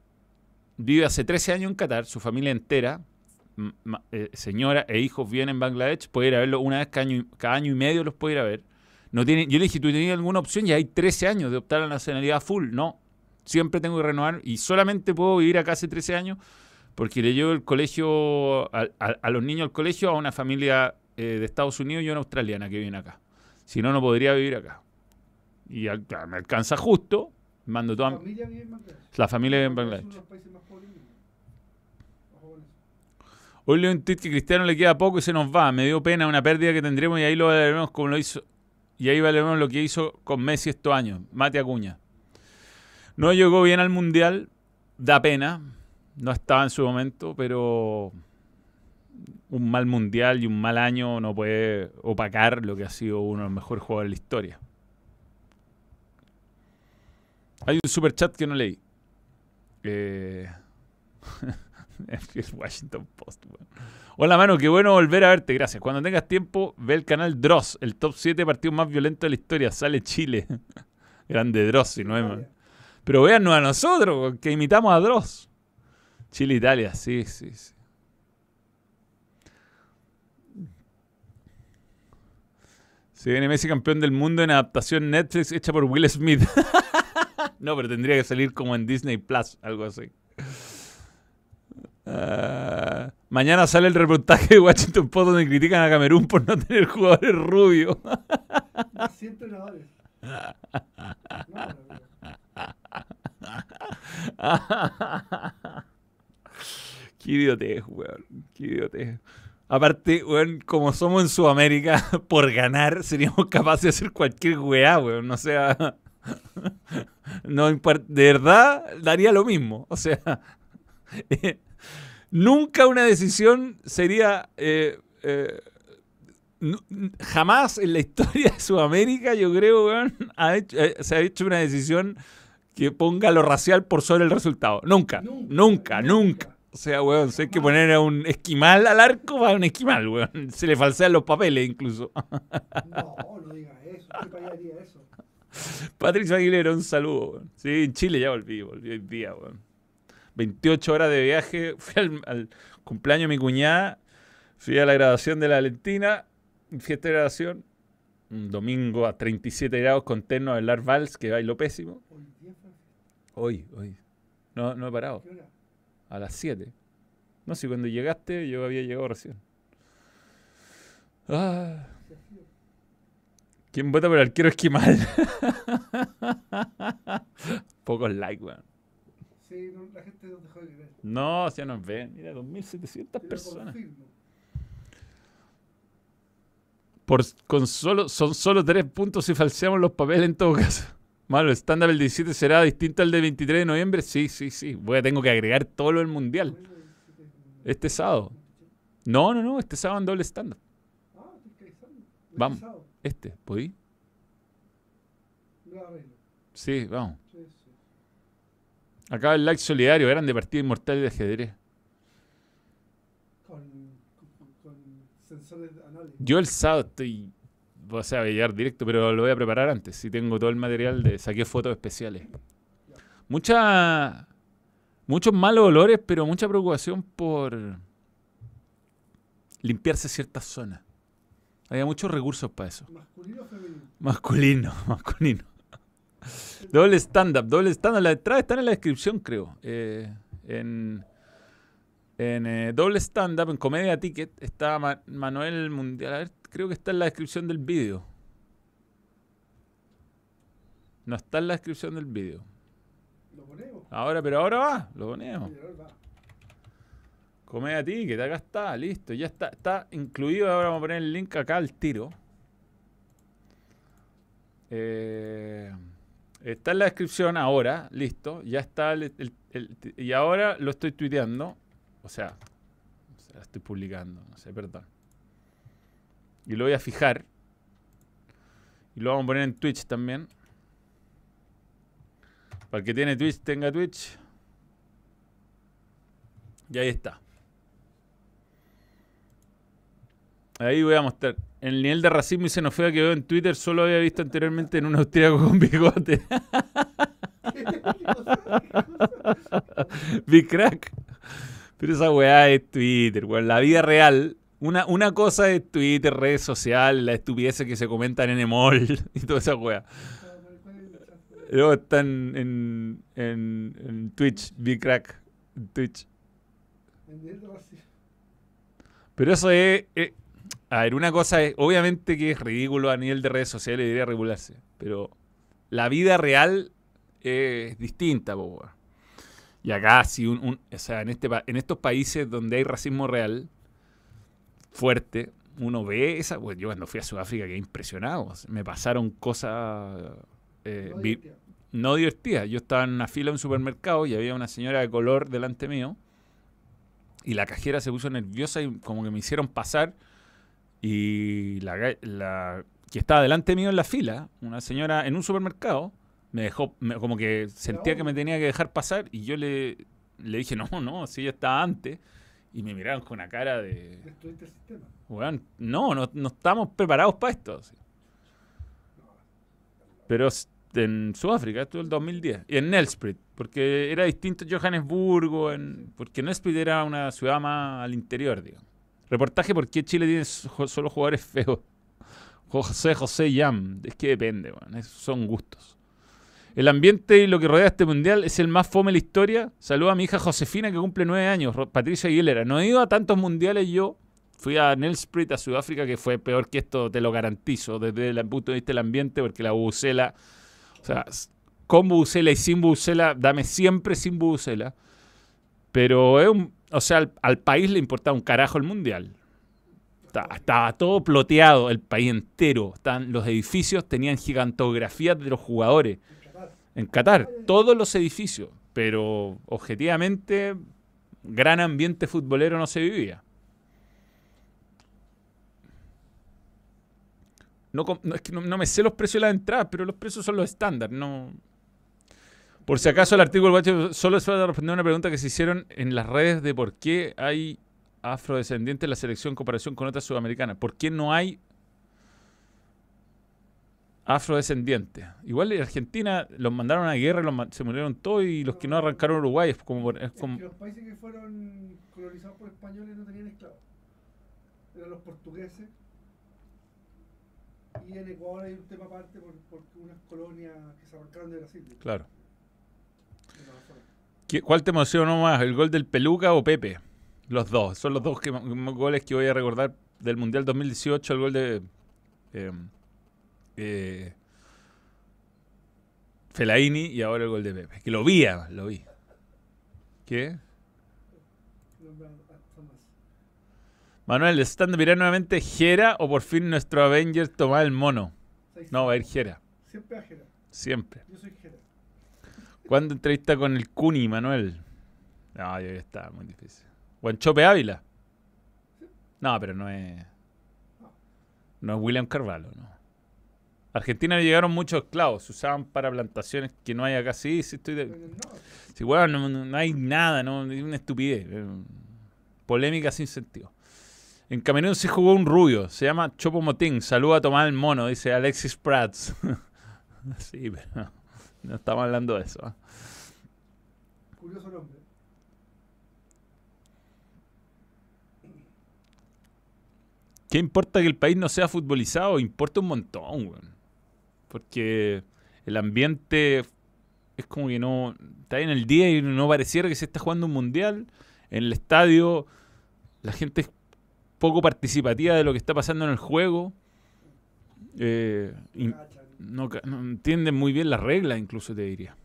vive hace 13 años en Qatar, su familia entera, eh, señora e hijos viven en Bangladesh, puede ir a verlo una vez cada año, y- cada año y medio los puede ir a ver. No tiene, yo le dije, ¿tú tenías alguna opción? Y hay 13 años de optar a la nacionalidad full. No, siempre tengo que renovar y solamente puedo vivir acá hace 13 años porque le llevo el colegio a, a- a los niños al colegio a una familia eh, de Estados Unidos y una australiana que viven acá. Si no, no podría vivir acá. Y ya, me alcanza justo, mando
La
toda
familia vive en Bangladesh.
la familia vive en
Bangladesh
Bangladesh.
Es uno de los países más pobres del mundo. Ojo con eso.
Hoy leo un tweet que Cristiano le queda poco y se nos va. Me dio pena una pérdida que tendremos y ahí lo valoraremos como lo hizo. Y ahí valoraremos lo que hizo con Messi estos años. Mate Acuña. No llegó bien al Mundial. Da pena. No estaba en su momento, pero un mal Mundial y un mal año no puede opacar lo que ha sido uno de los mejores jugadores de la historia. Hay un super chat que no leí. Eh... el Washington Post. Hola, mano, qué bueno volver a verte, gracias. Cuando tengas tiempo, ve el canal Dross, el top 7 partidos más violentos de la historia. Sale Chile. Grande Dross, si no es man. Pero véannos a nosotros, que imitamos a Dross. Chile-Italia, sí, sí, sí. Se viene Messi campeón del mundo en adaptación Netflix hecha por Will Smith. no, pero tendría que salir como en Disney Plus, algo así. Ah, mañana sale el reportaje de Washington Post donde critican a Camerún por no tener jugadores rubios.
Más 100 entrenadores. No, no.
Qué idiotez, weón. Qué idiotez. Aparte, weón, como somos en Sudamérica, por ganar seríamos capaces de hacer cualquier weá, weón. O sea, no. De verdad, daría lo mismo. O sea, nunca una decisión sería. eh, eh, jamás en la historia de Sudamérica, yo creo, weón, ha hecho- eh, se ha hecho una decisión que ponga lo racial por sobre el resultado. Nunca, nunca,
Nunca,
nunca.
nunca.
O sea, weón, si hay que poner a un esquimal al arco, va a un esquimal, weón. Se le falsean los papeles incluso.
No, no digas eso. ¿Qué país haría eso?
Patricio Aguilera, un saludo, weón. Sí, en Chile ya volví, volví hoy día, weón. 28 horas de viaje, fui al, al cumpleaños de mi cuñada, fui a la graduación de la Valentina, fiesta de graduación, un domingo a 37 grados con terno a bailar vals, que bailo pésimo.
Hoy
Hoy, hoy. No, no he parado.
¿Qué hora?
A las 7. No sé, cuando llegaste yo había llegado recién. Ah. ¿Quién vota por el arquero esquimal? Pocos likes, weón.
Sí, no, la gente nos dejó de creer.
No, ya nos ven. Mira, 2.700
Te lo
personas. Por, con solo, son solo tres puntos si falseamos los papeles en todo caso. Malo, el stand-up el 17 será distinto al del 23 de noviembre. Sí, sí, sí. Voy a tengo que agregar todo lo del mundial. Este sábado. No, no, no. Este sábado en doble.
Ah, estoy caizando.
Vamos. Este, ¿podí? Sí, vamos. Acá el like solidario, grande partida inmortal de ajedrez.
Con, con, con sensores anales.
Yo el sábado estoy. O sea, voy a llegar directo, pero lo voy a preparar antes. Si tengo todo el material de. Saqué fotos especiales. Mucha. Muchos malos olores, pero mucha preocupación por. Limpiarse ciertas zonas. Había muchos recursos para eso.
¿Masculino o femenino?
Masculino, masculino. Doble stand-up, doble stand-up. Las entradas están en la descripción, creo. Eh, en en eh, doble stand-up, en Comedia Ticket, está Ma- Manuel Mundial. A ver, creo que está en la descripción del vídeo. No está en la descripción del vídeo.
Lo ponemos.
Ahora, pero ahora va, lo ponemos. Comedia Ticket, acá está, listo, ya está, está incluido. Ahora vamos a poner el link acá al tiro. Eh, está en la descripción ahora, listo, ya está. el- y ahora lo estoy tuiteando, o sea, sea, estoy publicando, no sé, perdón. Y lo voy a fijar. Y lo vamos a poner en Twitch también. Para el que tiene Twitch, tenga Twitch. Y ahí está. Ahí voy a mostrar. El nivel de racismo y xenofobia que veo en Twitter solo había visto anteriormente en un austríaco con bigote. Big crack. Pero esa weá es Twitter, weón. La vida real. Una, una cosa es Twitter, redes sociales, la estupidez que se comentan en Emol y toda esa weá. Luego están en, en, en Twitch, Big crack. En Twitch. Pero eso es, es- A ver, una cosa es. Obviamente que es ridículo a nivel de redes sociales y debería regularse. Pero la vida real es distinta, weón. Y acá, si un, un- O sea, en, este, en estos países donde hay racismo real fuerte, uno ve esa. Bueno, yo cuando fui a Sudáfrica quedé impresionado. Me pasaron cosas. eh,
No
vi-
divertida.
no divertida. Yo estaba en una fila en un supermercado y había una señora de color delante mío. Y la cajera se puso nerviosa y como que me hicieron pasar. Y la, que estaba delante mío en la fila, una señora en un supermercado, me dejó, me- como que sentía que me tenía que dejar pasar. Y yo le, le dije, no, no, si ella estaba antes. Y me miraron con una cara de,
Destruiste el sistema.
Weón, no, no, no estamos preparados para esto. así. Pero en Sudáfrica, esto es el 2010. Y en Nelsprit, porque era distinto Johannesburgo, en, porque Nelsprit era una ciudad más al interior, digamos. Reportaje por qué Chile tiene so- solo jugadores feos. José José Yam, es que depende, weón, esos son gustos. El ambiente y lo que rodea este mundial es el más fome de la historia. Saluda a mi hija Josefina que cumple nueve años, Patricia Aguilera. No he ido a tantos mundiales yo. Fui a Nelsprit, a Sudáfrica, que fue peor que esto, te lo garantizo, desde el punto de vista del ambiente, porque la bucela, o sea, con bucela y sin bucela, dame siempre sin bucela. Pero es un, o sea, al, país le importaba un carajo el mundial. Estaba todo ploteado, el país entero. Estaban, los edificios tenían gigantografías de los jugadores.
En Qatar.
Todos los edificios. Pero objetivamente, gran ambiente futbolero no se vivía. No, es que no me sé los precios de las entradas, pero los precios son los estándar. No. Por si acaso el artículo del solo es para responder una pregunta que se hicieron en las redes de por qué hay afrodescendientes en la selección en comparación con otras sudamericanas. ¿Por qué no hay afrodescendientes? Igual en Argentina los mandaron a la guerra los se murieron todos y los que no arrancaron Uruguay es como... por- es como
los países que fueron colonizados por españoles no tenían esclavos. Eran los portugueses. Y en Ecuador hay un tema aparte por, porque unas colonias que se arrancaron de Brasil.
claro.
De la zona.
¿Qué- ¿Cuál te emocionó más? ¿El gol del Peluca o Pepe? Los dos. Son los dos que- goles que voy a recordar del Mundial 2018, el gol de eh, eh, Fellaini y ahora el gol de Pepe. Que lo vi, lo vi. ¿Qué?
Tomás.
Manuel, ¿están de mirar nuevamente Jera o por fin nuestro Avenger tomar el mono? No, va a ir. Jera.
Siempre a Jera.
Siempre.
Yo soy Jera.
¿Cuándo entrevista con el Cuni, Manuel? No, ya está, muy difícil. Guanchope Ávila. No, pero no es. No es William Carvalho, no. Argentina llegaron muchos esclavos, se usaban para plantaciones que no hay acá. Sí, sí, estoy de. Sí, weón, no, no- no hay nada, no, es una estupidez. Polémica sin sentido. En Camerún se jugó un rubio, se llama Chopo Motín. Saluda a Tomás el Mono, dice Alexis Prats. sí, pero no, estamos hablando de eso. ¿ah?
Curioso nombre.
¿Qué importa que el país no sea futbolizado? Importa un montón, weón. Porque el ambiente es como que no. Está en el día y no pareciera que se está jugando un mundial. En el estadio, la gente es poco participativa de lo que está pasando en el juego. Eh. No, entienden muy bien las reglas, incluso te diría.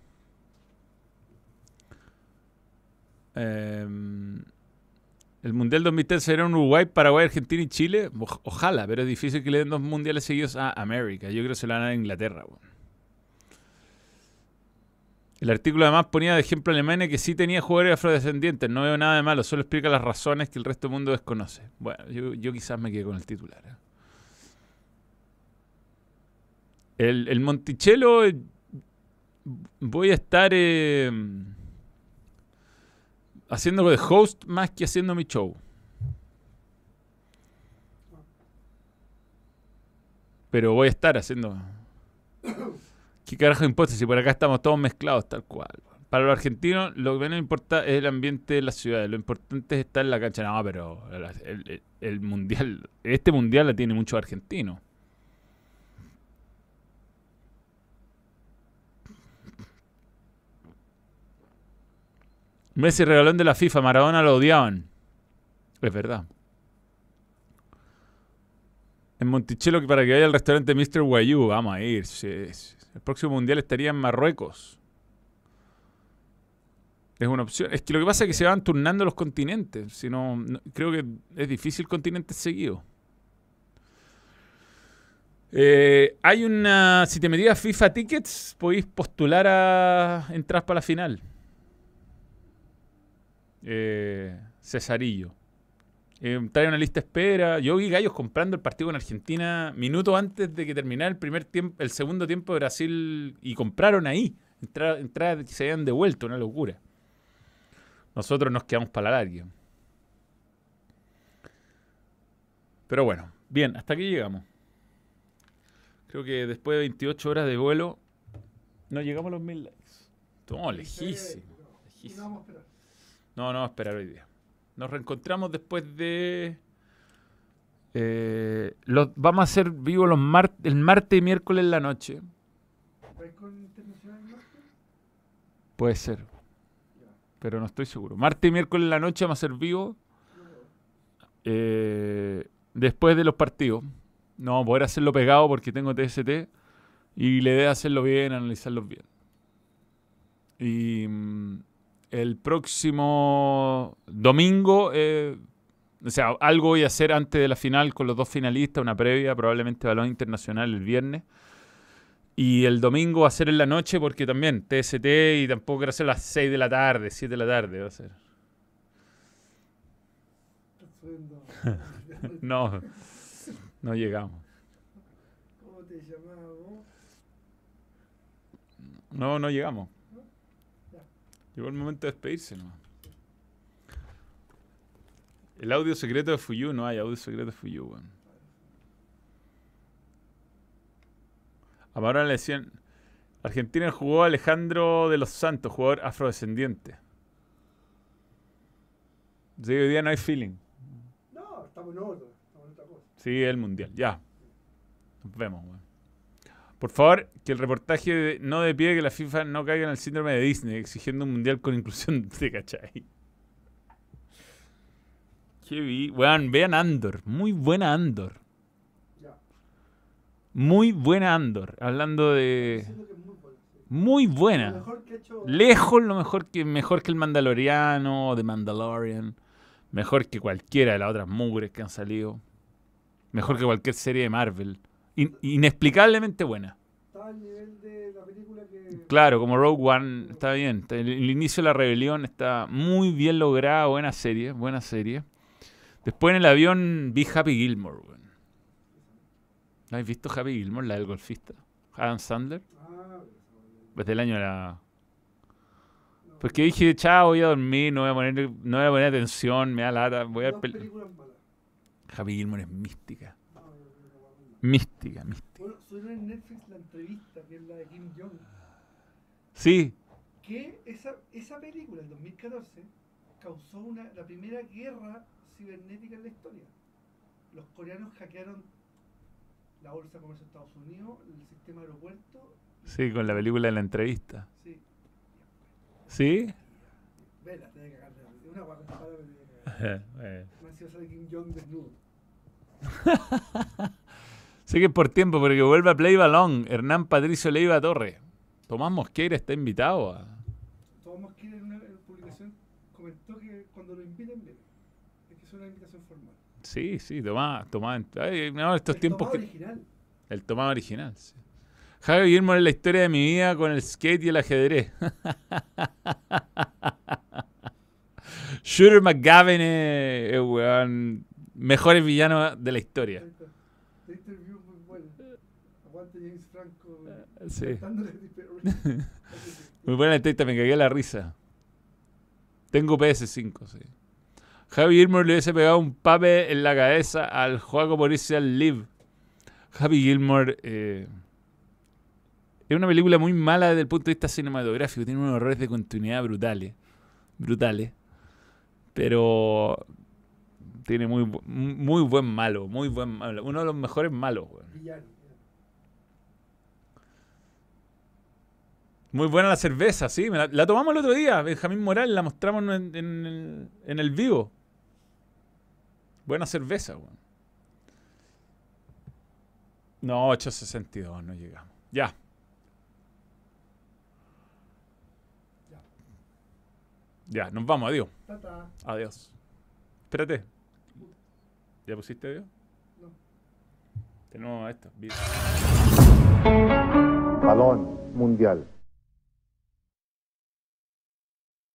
Em, el Mundial 2003 será en Uruguay, Paraguay, Argentina y Chile. Oj- ojalá, pero es difícil que le den dos mundiales seguidos a América. Yo creo que se la van a Inglaterra. El artículo además ponía de ejemplo a Alemania que sí tenía jugadores afrodescendientes. No veo nada de malo, solo explica las razones que el resto del mundo desconoce. Bueno, yo, yo quizás me quedé con el titular. ¿eh? El, el Monticello, eh, voy a estar eh, haciendo de host más que haciendo mi show. Pero voy a estar haciendo. ¿Qué carajo importa si por acá estamos todos mezclados tal cual? Para los argentinos, lo que menos importa es el ambiente de las ciudades. Lo importante es estar en la cancha. No, pero el, el- el mundial, este mundial la tiene muchos argentinos. Messi regalón de la FIFA, Maradona lo odiaban. Es verdad. En Monticello, para que vaya al restaurante Mr. Guayú, vamos a ir. El próximo mundial estaría en Marruecos. Es una opción. Es que lo que pasa es que se van turnando los continentes. Si no, creo que es difícil continentes seguidos. Eh, hay una. Si te metías FIFA Tickets, podéis postular a entrar para la final. Eh, Cesarillo. Eh, trae una lista espera. Yo vi gallos comprando el partido con Argentina minutos antes de que terminara el primer tiempo, el segundo tiempo de Brasil y compraron ahí. Entra- Entradas que se habían devuelto, una locura. Nosotros nos quedamos para la larga. Pero bueno, bien, hasta aquí llegamos. Creo que después de 28 horas de vuelo, no llegamos a los mil likes. No, lejísimo.
No, no
lejísimo. No, no, esperar hoy día. Nos reencontramos después de. eh, los, vamos a hacer vivo los mar- el martes y miércoles en la noche. Puede ser, pero no estoy seguro. Martes y miércoles en la noche vamos a hacer vivo. eh, después de los partidos. No vamos a poder hacerlo pegado porque tengo TST. Y la idea es hacerlo bien, analizarlos bien. Y, mm, el próximo domingo, eh, o sea, algo voy a hacer antes de la final con los dos finalistas, una previa, probablemente balón internacional el viernes. Y el domingo va a ser en la noche porque también TST y tampoco quiero hacer las 6 de la tarde, 7 de la tarde va a ser. no, no llegamos.
¿Cómo te llamabas vos?
No, no llegamos. Llegó el momento de despedirse nomás. El audio secreto de Fuyu, no hay audio secreto de Fuyu, weón. Ahora le decían. Argentina jugó Alejandro de los Santos, jugador afrodescendiente. Sí, hoy día no hay feeling.
No, estamos en otro, estamos en otra cosa.
Sí, el mundial, ya. Nos vemos, weón. Por favor, que el reportaje de- no de pie que la FIFA no caiga en el síndrome de Disney, exigiendo un mundial con inclusión de cachai. Qué vi. Weón, vean Andor. Muy buena Andor. Muy buena Andor. Hablando de.
Muy
buena. Lejos lo mejor que mejor que el Mandaloriano, de Mandalorian. Mejor que cualquiera de las otras mugres que han salido. Mejor que cualquier serie de Marvel. In- inexplicablemente buena.
Está al nivel de la película que.
Claro, como Rogue One está bien. El, el inicio de la rebelión está muy bien logrado. Buena serie, buena serie. Después en el avión vi Happy Gilmore. weón. ¿No has visto Happy Gilmore, la del golfista? Adam Sandler.
Ah,
Desde el año de la... Porque dije, chao, voy a dormir, no voy a poner, no voy a poner atención, me da lata. Voy a. Happy Gilmore es mística.
No, yo creo que la guapa es mala.
Mística, mística.
Bueno, subieron en Netflix la entrevista, que es la de Kim Jong.
Sí,
Que esa, esa película, el 2014, causó una, la primera guerra cibernética en la historia. Los coreanos hackearon la bolsa de comercio de Estados Unidos, el sistema aeropuerto.
sí, con la película de la entrevista.
Sí,
¿Sí?
vela, te a cagar de una guapa comparada, pero te voy a cagar.
Eh.
Kim Jong desnudo.
Sé que es por tiempo, porque vuelve a Play Balón. Hernán Patricio Leiva Torre. Tomás Mosqueira está invitado a...
Tomás Mosquera en una publicación comentó que cuando lo inviten. Es que es una invitación formal.
Sí, sí, Tomás, Tomás. Ay, no, estos
El
tiempos
tomado
que...
original.
El Tomás original, sí. Javi Guillermo es la historia de mi vida con el skate y el ajedrez. Shooter McGavin es, es, weón, mejores villanos de la historia.
Esta interview es muy buena. Aguante James Franco.
Sí. Muy buena entrevista, me cagué la risa. Tengo PS5, sí. Javi Gilmore le hubiese pegado un pape en la cabeza al juego por irse al live. Javi Gilmore eh, es una película muy mala desde el punto de vista cinematográfico. Tiene unos errores de continuidad brutales. Brutales. Pero tiene muy, muy buen malo. Muy buen malo. Uno de los mejores malos. Muy buena la cerveza, sí. me la, la tomamos el otro día. Benjamín Morales la mostramos en, en el, en el vivo. Buena cerveza, weón. No, 862, no llegamos. Ya. Ya, nos vamos, adiós.
Tata.
Adiós. Espérate. ¿Ya pusiste adiós?
No.
Tenemos esto.
Balón Mundial.